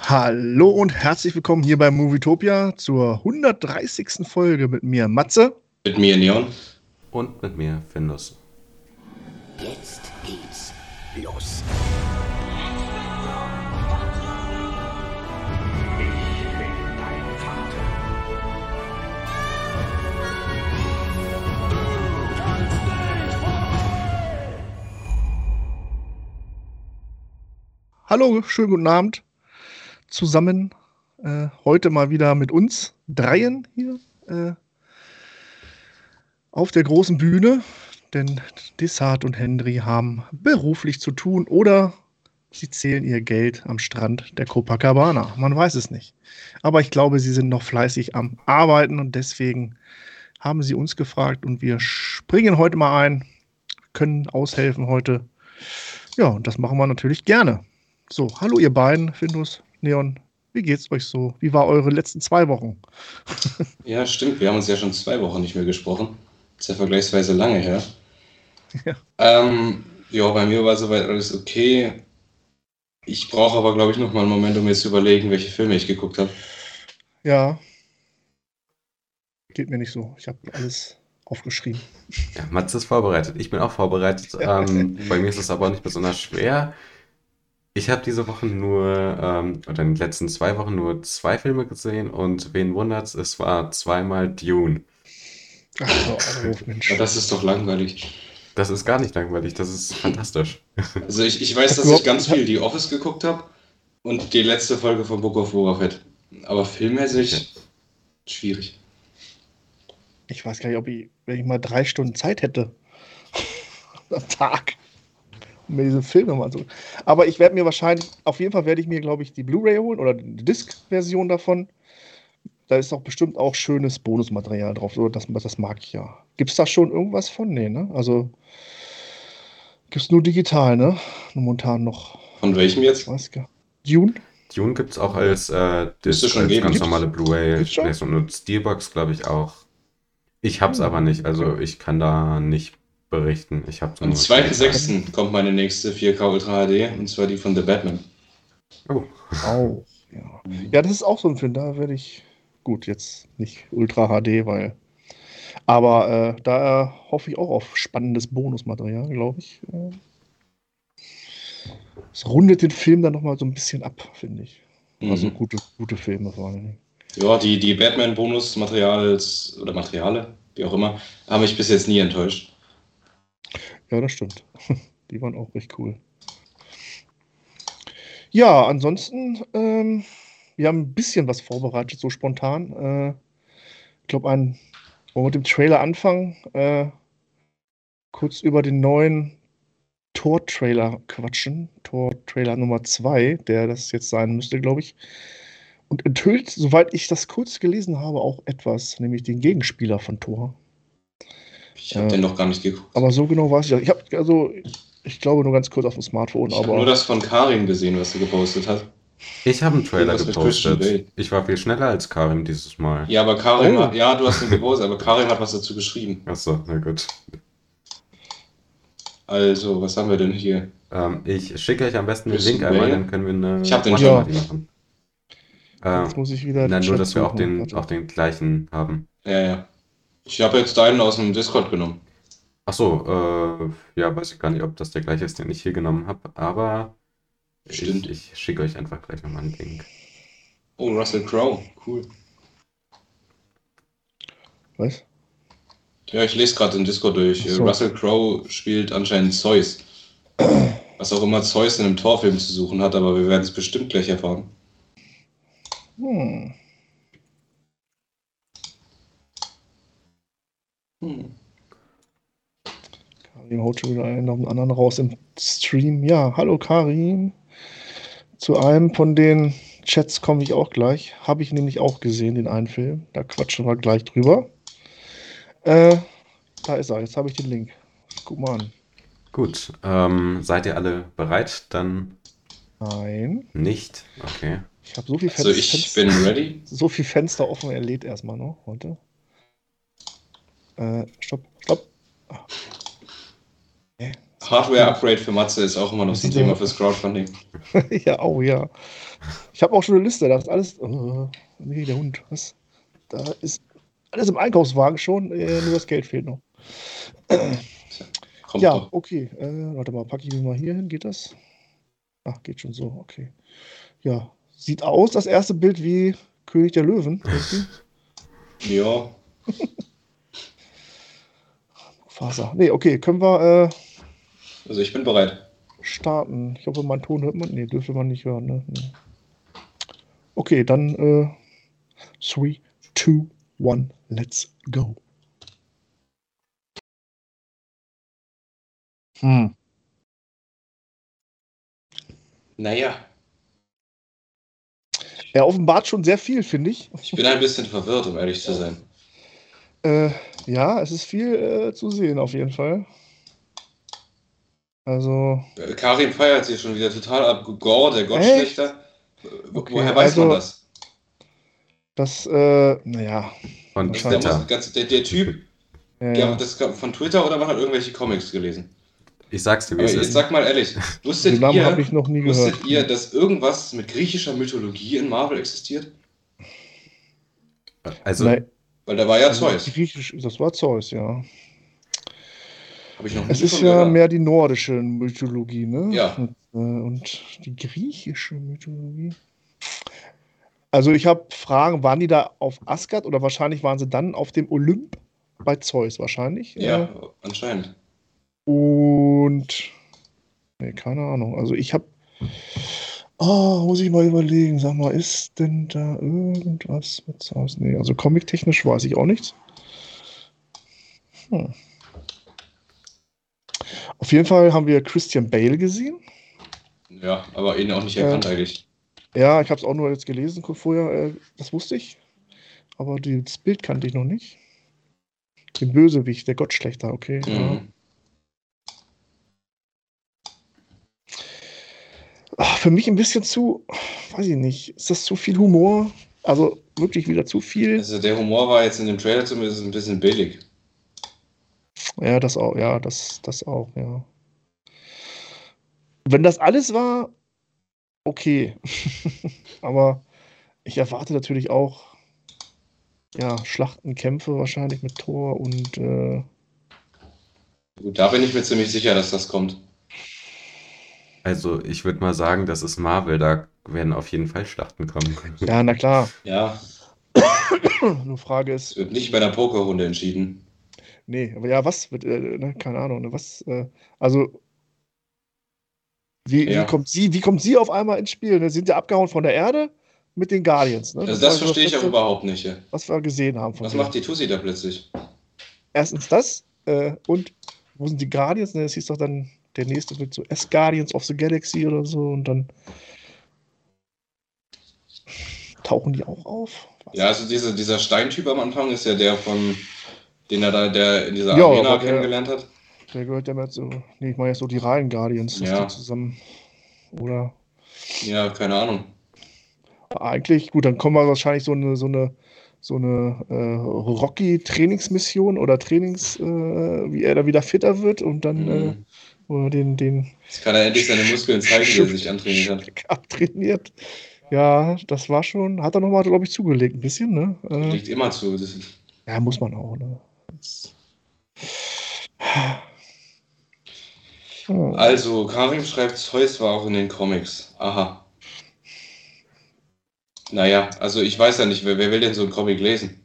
Hallo und herzlich willkommen hier bei Movietopia zur 130. Folge mit mir Matze. Mit mir Neon. Und mit mir Findus. Jetzt geht's los. Ich bin dein Vater. Hallo, schönen guten Abend zusammen. Äh, heute mal wieder mit uns dreien hier äh, auf der großen Bühne, denn Dessart und Henry haben beruflich zu tun oder sie zählen ihr Geld am Strand der Copacabana. Man weiß es nicht. Aber ich glaube, sie sind noch fleißig am Arbeiten und deswegen haben sie uns gefragt und wir springen heute mal ein, können aushelfen heute. Ja, und das machen wir natürlich gerne. So, hallo ihr beiden, Findus, Neon. Wie geht's euch so? Wie war eure letzten zwei Wochen? ja, stimmt. Wir haben uns ja schon zwei Wochen nicht mehr gesprochen. Das ist ja vergleichsweise lange her. Ja, ähm, ja bei mir war soweit alles okay. Ich brauche aber, glaube ich, noch mal einen Moment, um mir zu überlegen, welche Filme ich geguckt habe. Ja. Geht mir nicht so. Ich habe alles aufgeschrieben. Ja, Mats ist vorbereitet. Ich bin auch vorbereitet. ähm, bei mir ist es aber nicht besonders schwer. Ich habe diese Woche nur, ähm, oder in den letzten zwei Wochen nur zwei Filme gesehen und wen wundert's, es war zweimal Dune. Ach so, oh, Mensch. Das ist doch langweilig. Das ist gar nicht langweilig, das ist fantastisch. Also ich, ich weiß, dass ich ganz viel The Office geguckt habe und die letzte Folge von Book of Boba Fett. Aber filmmäßig schwierig. Ich weiß gar nicht, ob ich, wenn ich mal drei Stunden Zeit hätte am Tag, mir diese Filme mal so. Aber ich werde mir wahrscheinlich, auf jeden Fall werde ich mir, glaube ich, die Blu-ray holen oder die Disc-Version davon. Da ist auch bestimmt auch schönes Bonusmaterial drauf. So, das, das mag ich ja. Gibt es da schon irgendwas von? Nee, ne? Also gibt es nur digital, ne? Momentan noch. Von welchem jetzt? Ich weiß gar Dune? Dune gibt es auch als, äh, Disc, als ganz normale Blu-ray. Und Steelbox, glaube ich, auch. Ich hab's hm. aber nicht, also ich kann da nicht berichten. Ich habe Am 2.6. kommt meine nächste 4K Ultra HD und zwar die von The Batman. Oh. oh ja. ja, das ist auch so ein Film, da werde ich. Gut, jetzt nicht Ultra HD, weil. Aber äh, da hoffe ich auch auf spannendes Bonusmaterial, glaube ich. Es rundet den Film dann nochmal so ein bisschen ab, finde ich. Mhm. Also gute, gute Filme vor allem. Ja, die, die Batman-Bonusmaterials oder Materiale, wie auch immer, haben mich bis jetzt nie enttäuscht. Ja, das stimmt. Die waren auch recht cool. Ja, ansonsten, ähm, wir haben ein bisschen was vorbereitet, so spontan. Äh, ich glaube, wollen wir mit dem Trailer anfangen? Äh, kurz über den neuen Tor-Trailer quatschen. Tor-Trailer Nummer 2, der das jetzt sein müsste, glaube ich. Und enthüllt, soweit ich das kurz gelesen habe, auch etwas, nämlich den Gegenspieler von Tor. Ich habe ja. den noch gar nicht geguckt. Aber so genau weiß ich. Ich habe also, ich glaube nur ganz kurz auf dem Smartphone. Ich habe nur das von Karin gesehen, was du gepostet hast. Ich habe einen Trailer gepostet. Ich war viel schneller als Karin dieses Mal. Ja, aber Karin, oh. hat, ja, du hast ihn gepostet, aber Karin hat was dazu geschrieben. Achso, na gut. Also, was haben wir denn hier? Ähm, ich schicke euch am besten den Link einmal, dann können wir eine ich den ja. machen. Jetzt ähm, muss ich wieder. Nein, nur, dass wir auch den, auch den gleichen haben. Ja, ja. Ich habe jetzt deinen aus dem Discord genommen. Ach so, äh, ja, weiß ich gar nicht, ob das der gleiche ist, den ich hier genommen habe, aber Stimmt. ich, ich schicke euch einfach gleich nochmal einen Link. Oh, Russell Crowe, cool. Was? Ja, ich lese gerade den Discord durch. So. Russell Crowe spielt anscheinend Zeus. Was auch immer Zeus in einem Torfilm zu suchen hat, aber wir werden es bestimmt gleich erfahren. Hm. Hm. Karim haut schon wieder einen nach dem anderen raus im Stream. Ja, hallo Karim. Zu einem von den Chats komme ich auch gleich. Habe ich nämlich auch gesehen, den einen Film. Da quatschen wir gleich drüber. Äh, da ist er. Jetzt habe ich den Link. Guck mal an. Gut. Ähm, seid ihr alle bereit? Dann. Nein. Nicht? Okay. Ich habe so viel Fenster. Also ich bin ready. So viel Fenster offen. Er lädt erstmal noch heute. Äh, stopp, stopp. Hardware-Upgrade für Matze ist auch immer noch ein Thema fürs Crowdfunding. ja, oh ja. Ich habe auch schon eine Liste, da ist alles. Oh, nee, der Hund. Was? Da ist alles im Einkaufswagen schon, äh, nur das Geld fehlt noch. Kommt ja, doch. okay. Äh, warte mal, packe ich mich mal hier hin. Geht das? Ach, geht schon so, okay. Ja, sieht aus, das erste Bild wie König der Löwen. Ja, Faser. Nee, okay, können wir äh, also ich bin bereit. starten. Ich hoffe, mein Ton hört man. Nee, dürfte man nicht hören. Ne? Nee. Okay, dann äh, 3, 2, 1, let's go. Hm. Naja, Er offenbart schon sehr viel, finde ich. ich bin ein bisschen verwirrt, um ehrlich zu sein. Äh, ja, es ist viel äh, zu sehen, auf jeden Fall. Also, Äh, Karim feiert sich schon wieder total ab. Gore, der Echt? Gottschlechter. Okay, Woher weiß man also- das? das, äh, naja. Von Der, muss, ganz, der, der Typ, Ja, ja, ja. das von Twitter oder man hat irgendwelche Comics gelesen? Ich sag's dir, wie Aber es jetzt ist. sag mal ehrlich, wusstet ihr, ich noch nie gehört. wusstet ihr, dass irgendwas mit griechischer Mythologie in Marvel existiert? Also, Nein, Weil da war ja also Zeus. Griechisch, das war Zeus, ja. Habe ich noch Es ist ja gehört. mehr die nordische Mythologie, ne? Ja. Und, äh, und die griechische Mythologie. Also ich habe Fragen, waren die da auf Asgard oder wahrscheinlich waren sie dann auf dem Olymp bei Zeus wahrscheinlich? Ja, Äh, anscheinend. Und nee, keine Ahnung. Also ich habe Oh, muss ich mal überlegen. Sag mal, ist denn da irgendwas mit Zeus? Nee, also comic-technisch weiß ich auch nichts. Hm. Auf jeden Fall haben wir Christian Bale gesehen. Ja, aber ihn auch nicht Äh, erkannt eigentlich. Ja, ich habe es auch nur jetzt gelesen kurz vorher. Äh, das wusste ich. Aber das Bild kannte ich noch nicht. Den Bösewicht, der Gottschlechter, okay. Mhm. Ach, für mich ein bisschen zu, weiß ich nicht, ist das zu viel Humor? Also wirklich wieder zu viel? Also der Humor war jetzt in dem Trailer zumindest ein bisschen billig. Ja, das auch, ja, das, das auch, ja. Wenn das alles war, okay. Aber ich erwarte natürlich auch, ja, Schlachten, Kämpfe wahrscheinlich mit Thor und äh, Gut, da bin ich mir ziemlich sicher, dass das kommt. Also ich würde mal sagen, das ist Marvel, da werden auf jeden Fall Schlachten kommen. ja, na klar. Ja, Nur Frage es ist, wird nicht bei einer Pokerrunde entschieden. nee, aber ja, was wird, äh, ne, keine Ahnung, ne, was, äh, also, wie, Ja. wie kommt sie, wie kommt sie auf einmal ins Spiel? Ne? Sind ja abgehauen von der Erde mit den Guardians, ne? Also das so verstehe ich auch überhaupt nicht. ja. Was wir gesehen haben von Was denen. macht die Tussi da plötzlich? Erstens das, äh, und wo sind die Guardians? Ne, das hieß doch dann, der nächste wird so S-Guardians of the Galaxy oder so und dann tauchen die auch auf? Was? Ja, also diese, dieser Steintyp am Anfang ist ja der von, den er da der in dieser Ja, Arena der- kennengelernt hat. Der gehört ja mehr zu, nee, ich meine jetzt so die reinen Guardians, Ja. zusammen, oder? Ja, keine Ahnung. Eigentlich, gut, dann kommen wir wahrscheinlich so eine, so eine, so eine äh, Rocky-Trainingsmission oder Trainings, äh, wie er da wieder fitter wird und dann äh, Mhm. wo er den, den Jetzt kann er endlich seine Muskeln zeigen, die er sich antrainiert hat. Abtrainiert. Ja, das war schon, hat er nochmal, glaube ich, zugelegt, ein bisschen, ne? Äh, Liegt immer zu. Das ja, muss man auch, ne? Das- also, Karim schreibt, Zeus war auch in den Comics. Aha. Naja, also ich weiß ja nicht, wer, wer will denn so einen Comic lesen?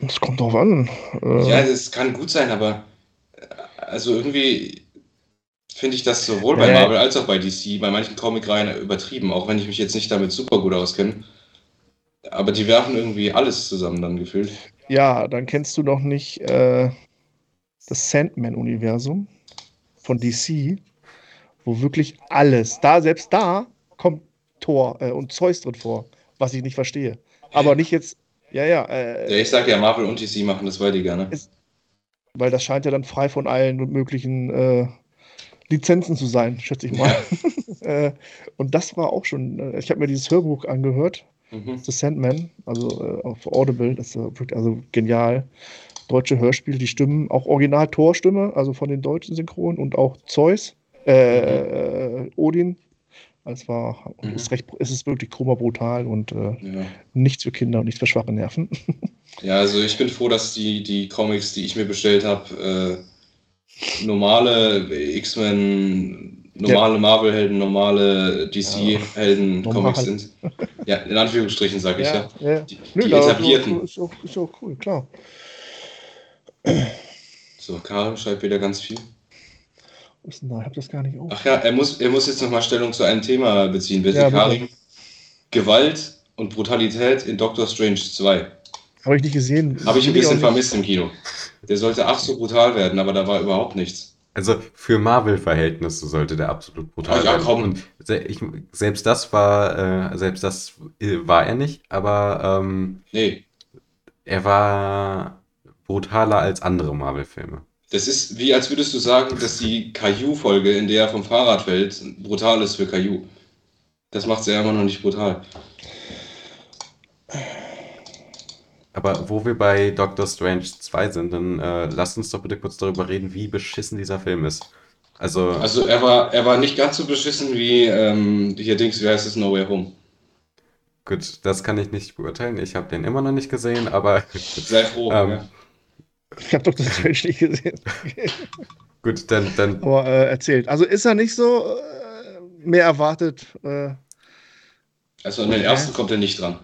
Es kommt drauf an. Äh, Ja, es kann gut sein, aber also irgendwie finde ich das sowohl bei. Marvel als auch bei DC, bei manchen Comicreihen übertrieben, auch wenn ich mich jetzt nicht damit super gut auskenne. Aber die werfen irgendwie alles zusammen dann gefühlt. ja, dann kennst du noch nicht äh, das Sandman-Universum von DC, wo wirklich alles, da, selbst da kommt Thor äh, und Zeus drin vor, was ich nicht verstehe. Aber nicht jetzt, ja, ja, äh, Ja, ich sag ja, Marvel und DC machen das beide gerne. Weil das scheint ja dann frei von allen möglichen äh, Lizenzen zu sein, schätze ich mal. äh, und das war auch schon, äh, ich habe mir dieses Hörbuch angehört, Mhm. The Sandman, also äh, auf Audible, das ist wirklich also genial. deutsche Hörspiel, die Stimmen, auch Original-Torstimme, also von den deutschen Synchronen und auch Zeus, äh, Odin. Es war, Mhm. ist recht, es ist wirklich chroma brutal und äh, Ja. nichts für Kinder und nichts für schwache Nerven. Ja, also ich bin froh, dass die, die Comics, die ich mir bestellt habe, äh, normale X-Men, normale Marvel-Helden, normale DC-Helden-Comics Normal. sind. Ja, in Anführungsstrichen sage ich ja. ja. Die, Nö, die etablierten. Ist auch, ist auch cool, klar. So, Karl schreibt wieder ganz viel. Ist denn da? Ich hab das gar nicht auf. Ach ja, er muss, er muss jetzt nochmal Stellung zu einem Thema beziehen. Bitte, Ja. Gewalt und Brutalität in Doctor Strange 2. Habe ich nicht gesehen. Habe ich ein bisschen vermisst im Kino. Der sollte ach so brutal werden, aber da war überhaupt nichts. Also für Marvel-Verhältnisse sollte der absolut brutal ja, werden. komm. Und se ich, selbst das war, äh, selbst das äh, war er nicht, aber ähm, Nee, er war brutaler als andere Marvel-Filme. Das ist wie, als würdest du sagen, dass die Caillou-Folge, in der er vom Fahrrad fällt, brutal ist für Caillou. Das macht sie ja immer noch nicht brutal. Aber wo wir bei Doctor Strange 2 sind, dann äh, lasst uns doch bitte kurz darüber reden, wie beschissen dieser Film ist. Also, Also er war, er war nicht ganz so beschissen wie ähm, hier Dings, wie heißt es, No Way Home. gut, das kann ich nicht beurteilen. Ich habe den immer noch nicht gesehen, aber Sei froh. Ähm, ja. Ich habe doch das Strange nicht gesehen. gut, dann, dann Aber äh, erzählt. Also ist er nicht so äh, mehr erwartet. Äh, Also an den ersten kommt er nicht dran.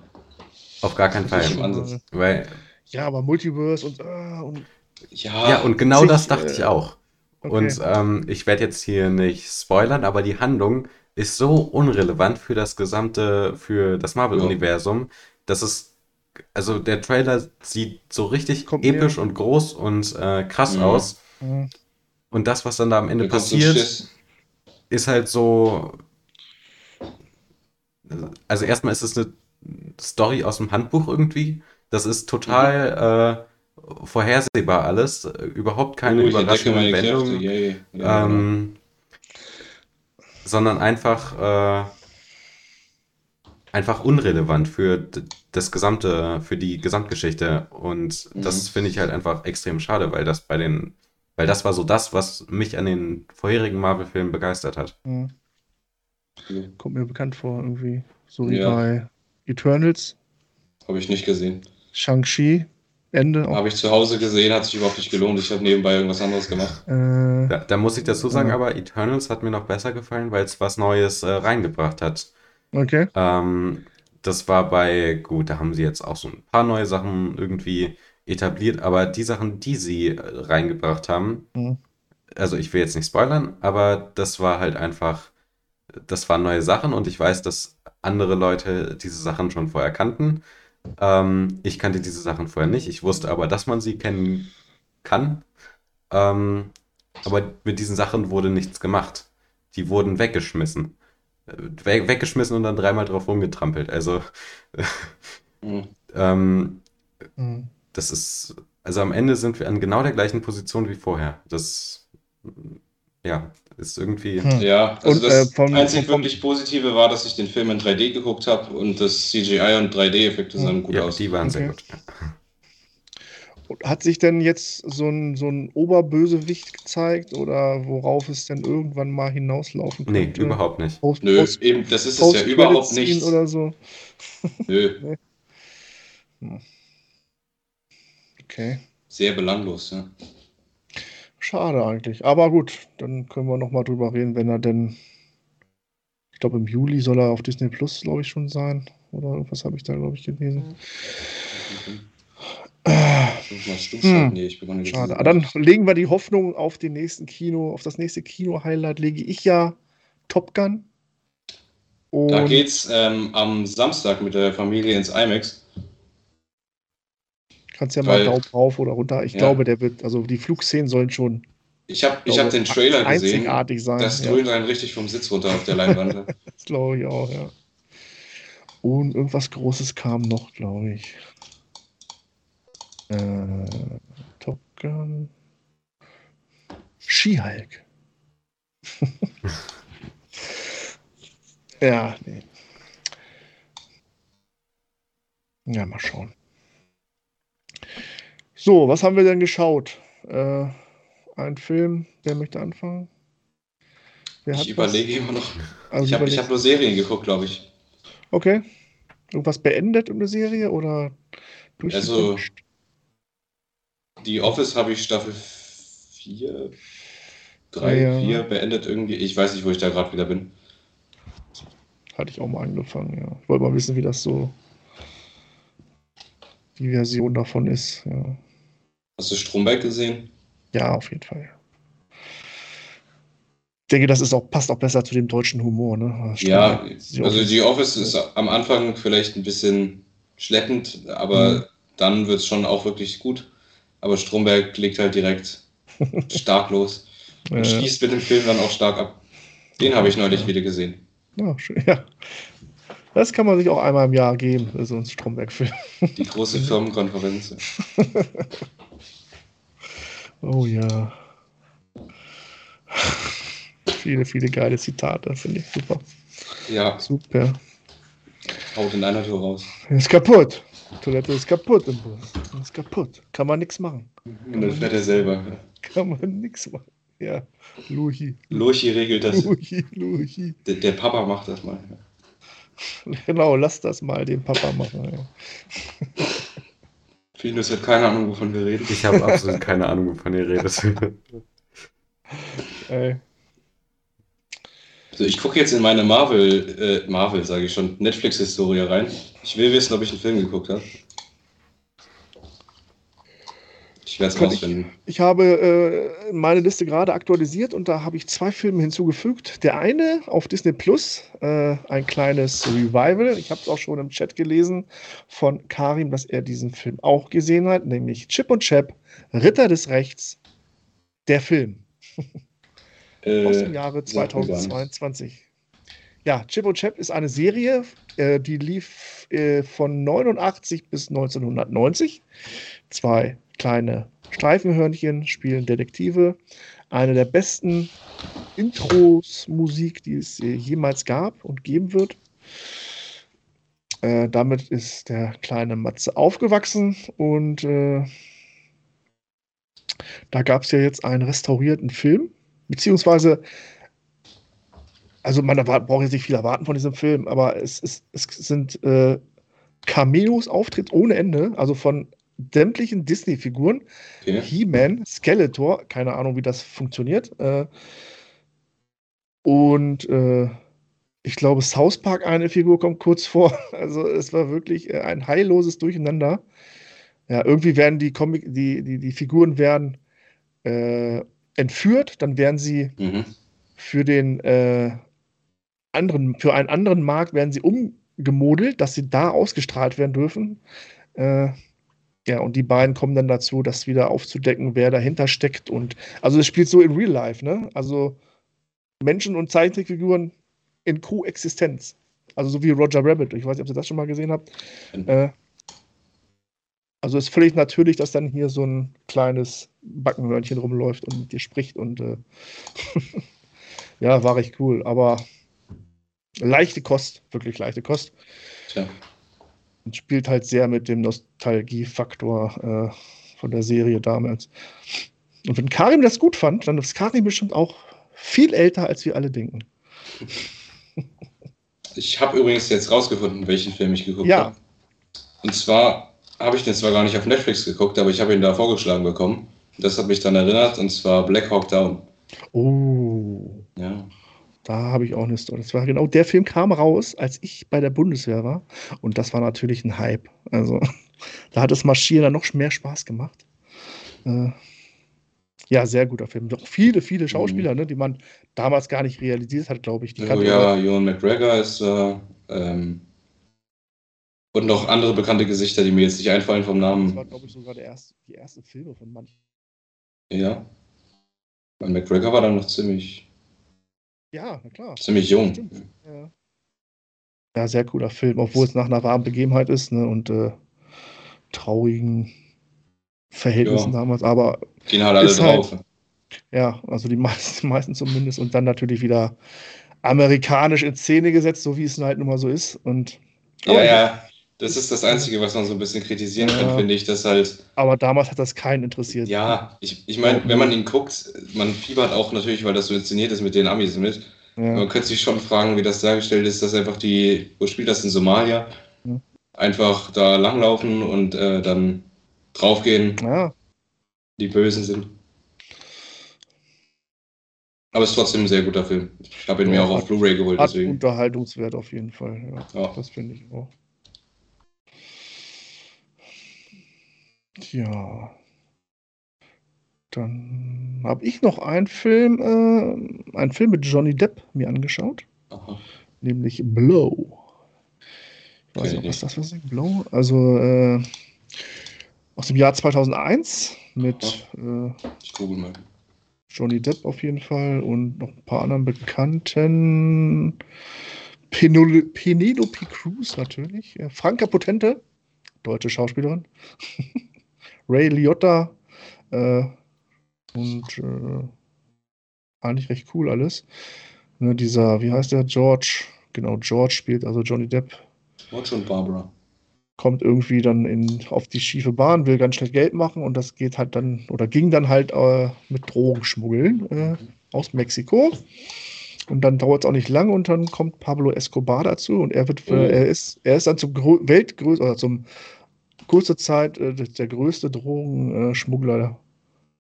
auf gar keinen Fall. Nicht im Ansatz. Weil, ja, aber Multiverse und, äh, und Ja, ja, und genau sich, das dachte äh, ich auch. okay. Und ähm, ich werde jetzt hier nicht spoilern, aber die Handlung ist so unrelevant für das gesamte, für das Marvel-Universum, dass es, also der Trailer sieht so richtig Kommt mir- episch und groß und äh, krass Mhm. aus. äh, Und das, was dann da am Ende da passiert, ist halt so. Also erstmal ist es eine Story aus dem Handbuch irgendwie. Das ist total äh, vorhersehbar alles. Überhaupt keine meine Kräfte. Wendungen. Yay. Ja, Ähm, sondern einfach, äh, einfach unrelevant für das gesamte, für die Gesamtgeschichte. Und das Mhm. finde ich halt einfach extrem schade, weil das bei den, weil das war so das, was mich an den vorherigen Marvel-Filmen begeistert hat. äh, genau. kommt mir bekannt vor, irgendwie. So wie Ja. bei Eternals, Habe ich nicht gesehen. Shang-Chi, Ende. Habe ich zu Hause gesehen, hat sich überhaupt nicht gelohnt. Ich habe nebenbei irgendwas anderes gemacht. äh, Da, da muss ich dazu sagen, Ja. aber Eternals hat mir noch besser gefallen, weil es was Neues äh, reingebracht hat. Okay. Ähm, das war bei, gut, da haben sie jetzt auch so ein paar neue Sachen irgendwie etabliert, aber die Sachen, die sie äh, reingebracht haben, Mhm. also ich will jetzt nicht spoilern, aber das war halt einfach, das waren neue Sachen und ich weiß, dass andere Leute diese Sachen schon vorher kannten. Ähm, ich kannte diese Sachen vorher nicht. Ich wusste aber, dass man sie kennen kann. Ähm, aber mit diesen Sachen wurde nichts gemacht. Die wurden weggeschmissen. Äh, We weggeschmissen und dann dreimal drauf rumgetrampelt. Also, Hm. ähm, Mhm. das ist, also am Ende sind wir an genau der gleichen Position wie vorher. Das, ja, ist irgendwie. Hm. Ja, also Und, das äh, vom- einzig vom- wirklich Positive war, dass ich den Film in 3D geguckt habe und das CGI und 3D-Effekte sahen gut Ja, aus. die waren sehr Okay. gut. Ja. Hat sich denn jetzt so ein, so ein Oberbösewicht gezeigt oder worauf es denn irgendwann mal hinauslaufen Nee, könnte? überhaupt nicht. Post, Nö, Post, eben, das ist es ja überhaupt nichts. oder so. Nö, Okay. sehr belanglos, ja. Schade eigentlich. Aber gut, dann können wir noch mal drüber reden, wenn er denn. Ich glaube, im Juli soll er auf Disney Plus, glaube ich, schon sein. Oder irgendwas habe ich da, glaube ich, gelesen. Mal stumm Hm. ich bekomme jetzt schade. Aber dann legen wir die Hoffnung auf den nächsten Kino, auf das nächste Kino-Highlight lege ich ja Top Gun. Und Da geht's ähm, am Samstag mit der Familie ins IMAX. kannst ja mal weil- Daumen rauf oder runter. Ich Ja. glaube, der wird, also die Flugszenen sollen schon Ich habe ich hab den Trailer gesehen. einzigartig sein. Das ja. dröhnt einen richtig vom Sitz runter auf der Leinwand. Das glaube ich auch, ja. Und irgendwas Großes kam noch, glaube ich. Äh, Top Gun. She-Hulk. ja, nee. Ja, mal schauen. So, was haben wir denn geschaut? Äh, ein Film, wer möchte anfangen? Wer ich überlege was? immer noch. Also ich habe hab nur Serien geguckt, glaube ich. Okay. Irgendwas beendet in der Serie oder Also, die Office habe ich Staffel 4, 3, ja. 4 beendet irgendwie. Ich weiß nicht, wo ich da gerade wieder bin. Hatte ich auch mal angefangen, ja. Ich wollte mal wissen, wie das so die Version davon ist. Ja. Hast du Stromberg gesehen? Ja, auf jeden Fall. Ich denke, das ist auch, passt auch besser zu dem deutschen Humor. Ne? Ja, also die Office ist am Anfang vielleicht ein bisschen schleppend, aber mhm. dann wird es schon auch wirklich gut. Aber Stromberg legt halt direkt stark los und schließt mit dem Film dann auch stark ab. Den habe ich neulich wieder gesehen. Ja, schön, ja. Das kann man sich auch einmal im Jahr geben, so ein Stromberg-Film. Die große Firmenkonferenz. oh ja. Viele, viele geile Zitate, finde ich super. Ja. Super. Haut in einer Tour raus. Ist kaputt. Die Toilette ist kaputt im Bus. Ist kaputt. Kann man nichts machen. Und dann fährt er selber. Kann man nichts machen. Ja, Luchi. Luchi regelt das. Luchi, Luchi. Der, der Papa macht das mal. Genau, lass das mal den Papa machen. Ja. Finus hat keine Ahnung, wovon wir reden. Ich habe absolut keine Ahnung, wovon ihr redet. Ey. So, ich gucke jetzt in meine Marvel, äh, Marvel sage ich schon, Netflix-Historie rein. Ich will wissen, ob ich einen Film geguckt habe. Ich werde es rausfinden. Ich, ich habe äh, meine Liste gerade aktualisiert und da habe ich zwei Filme hinzugefügt. Der eine auf Disney Plus, äh, ein kleines Revival. Ich habe es auch schon im Chat gelesen von Karim, dass er diesen Film auch gesehen hat, nämlich Chip und Chap, Ritter des Rechts, der Film. Äh, Aus dem Jahre 2022. Ja, Chip und Chap ist eine Serie, äh, die lief äh, von 89 bis 1990. Zwei kleine Streifenhörnchen spielen Detektive. Eine der besten Intros Musik, die es jemals gab und geben wird. Äh, damit ist der kleine Matze aufgewachsen und äh, da gab es ja jetzt einen restaurierten Film, beziehungsweise, also man braucht jetzt nicht viel erwarten von diesem Film, aber es, es, es sind äh, Cameos, Auftritt ohne Ende, also von sämtlichen Disney-Figuren. Okay. He-Man, Skeletor, keine Ahnung, wie das funktioniert. Äh, und äh, ich glaube, South Park, eine Figur kommt kurz vor. Also es war wirklich äh, ein heilloses Durcheinander. Ja, irgendwie werden die Comic, die, die, die Figuren werden äh, entführt, dann werden sie mhm. für den äh, anderen, für einen anderen Markt werden sie umgemodelt, dass sie da ausgestrahlt werden dürfen. Äh, ja, und die beiden kommen dann dazu, das wieder aufzudecken, wer dahinter steckt. Und also es spielt so in Real Life, ne? Also Menschen und Zeichentrickfiguren in Koexistenz. Also so wie Roger Rabbit. Ich weiß nicht, ob ihr das schon mal gesehen habt. Mhm. Äh, also ist völlig natürlich, dass dann hier so ein kleines Backenhörnchen rumläuft und mit dir spricht und äh, ja, war recht cool. Aber leichte Kost, wirklich leichte Kost. Tja und spielt halt sehr mit dem Nostalgiefaktor äh, von der Serie damals. Und wenn Karim das gut fand, dann ist Karim bestimmt auch viel älter, als wir alle denken. Ich habe übrigens jetzt rausgefunden, welchen Film ich geguckt ja. habe. Und zwar habe ich den zwar gar nicht auf Netflix geguckt, aber ich habe ihn da vorgeschlagen bekommen. Das hat mich dann erinnert, und zwar Black Hawk Down. Oh. Ja. Da habe ich auch eine Story. Das war genau der Film kam raus, als ich bei der Bundeswehr war. Und das war natürlich ein Hype. Also da hat das Marschieren dann noch mehr Spaß gemacht. Äh, ja, sehr guter Film. Doch viele, viele Schauspieler, mhm. ne, die man damals gar nicht realisiert hat, glaube ich. Die oh, ja, Ewan McGregor ist äh, ähm, und noch andere bekannte Gesichter, die mir jetzt nicht einfallen vom Namen. Das war, glaube ich, sogar der erste, die erste Filme von manchen. Ja. Und McGregor war dann noch ziemlich ja, na klar. Ziemlich jung. Ja. ja. sehr cooler Film, obwohl es nach einer warmen Begebenheit ist ne, und äh, traurigen Verhältnissen ja. damals, aber. Gehen halt alle drauf. Halt, ja, also die meisten, meisten zumindest und dann natürlich wieder amerikanisch in Szene gesetzt, so wie es halt nun mal so ist. Und, ja, ja. Das ist das Einzige, was man so ein bisschen kritisieren Ja. kann, finde ich, dass halt, Aber damals hat das keinen interessiert. ja, ich, ich meine, wenn man ihn guckt, man fiebert auch natürlich, weil das so inszeniert ist mit den Amis mit. Ja. Man könnte sich schon fragen, wie das dargestellt ist, dass einfach die, wo spielt das in Somalia, Hm. einfach da langlaufen und äh, dann draufgehen, ja. die Bösen sind. Aber es ist trotzdem ein sehr guter Film. Ich habe ihn mir auch auf Blu-ray geholt, Hat deswegen. Unterhaltungswert auf jeden Fall. Ja. das finde ich auch. Tja. Dann habe ich noch einen Film, äh, einen Film mit Johnny Depp mir angeschaut, Aha. nämlich Blow. Ich weiß nicht, ich was das was ist. Blow? Also äh, aus dem Jahr 2001 mit äh. Johnny Depp auf jeden Fall und noch ein paar anderen Bekannten. Penelope Cruz natürlich. Franka Potente, deutsche Schauspielerin. Ray Liotta äh, und äh, eigentlich recht cool alles. Ne, dieser, wie heißt der? George. Genau, George spielt also Johnny Depp. George und Barbara. Kommt irgendwie dann in, auf die schiefe Bahn, will ganz schnell Geld machen und das geht halt dann oder ging dann halt äh, mit Drogenschmuggeln äh, aus Mexiko. Und dann dauert es auch nicht lange und dann kommt Pablo Escobar dazu und er wird, Oh. er ist, er ist dann zum Grö Weltgrößte oder zum kurze Zeit äh, der größte Drogenschmuggler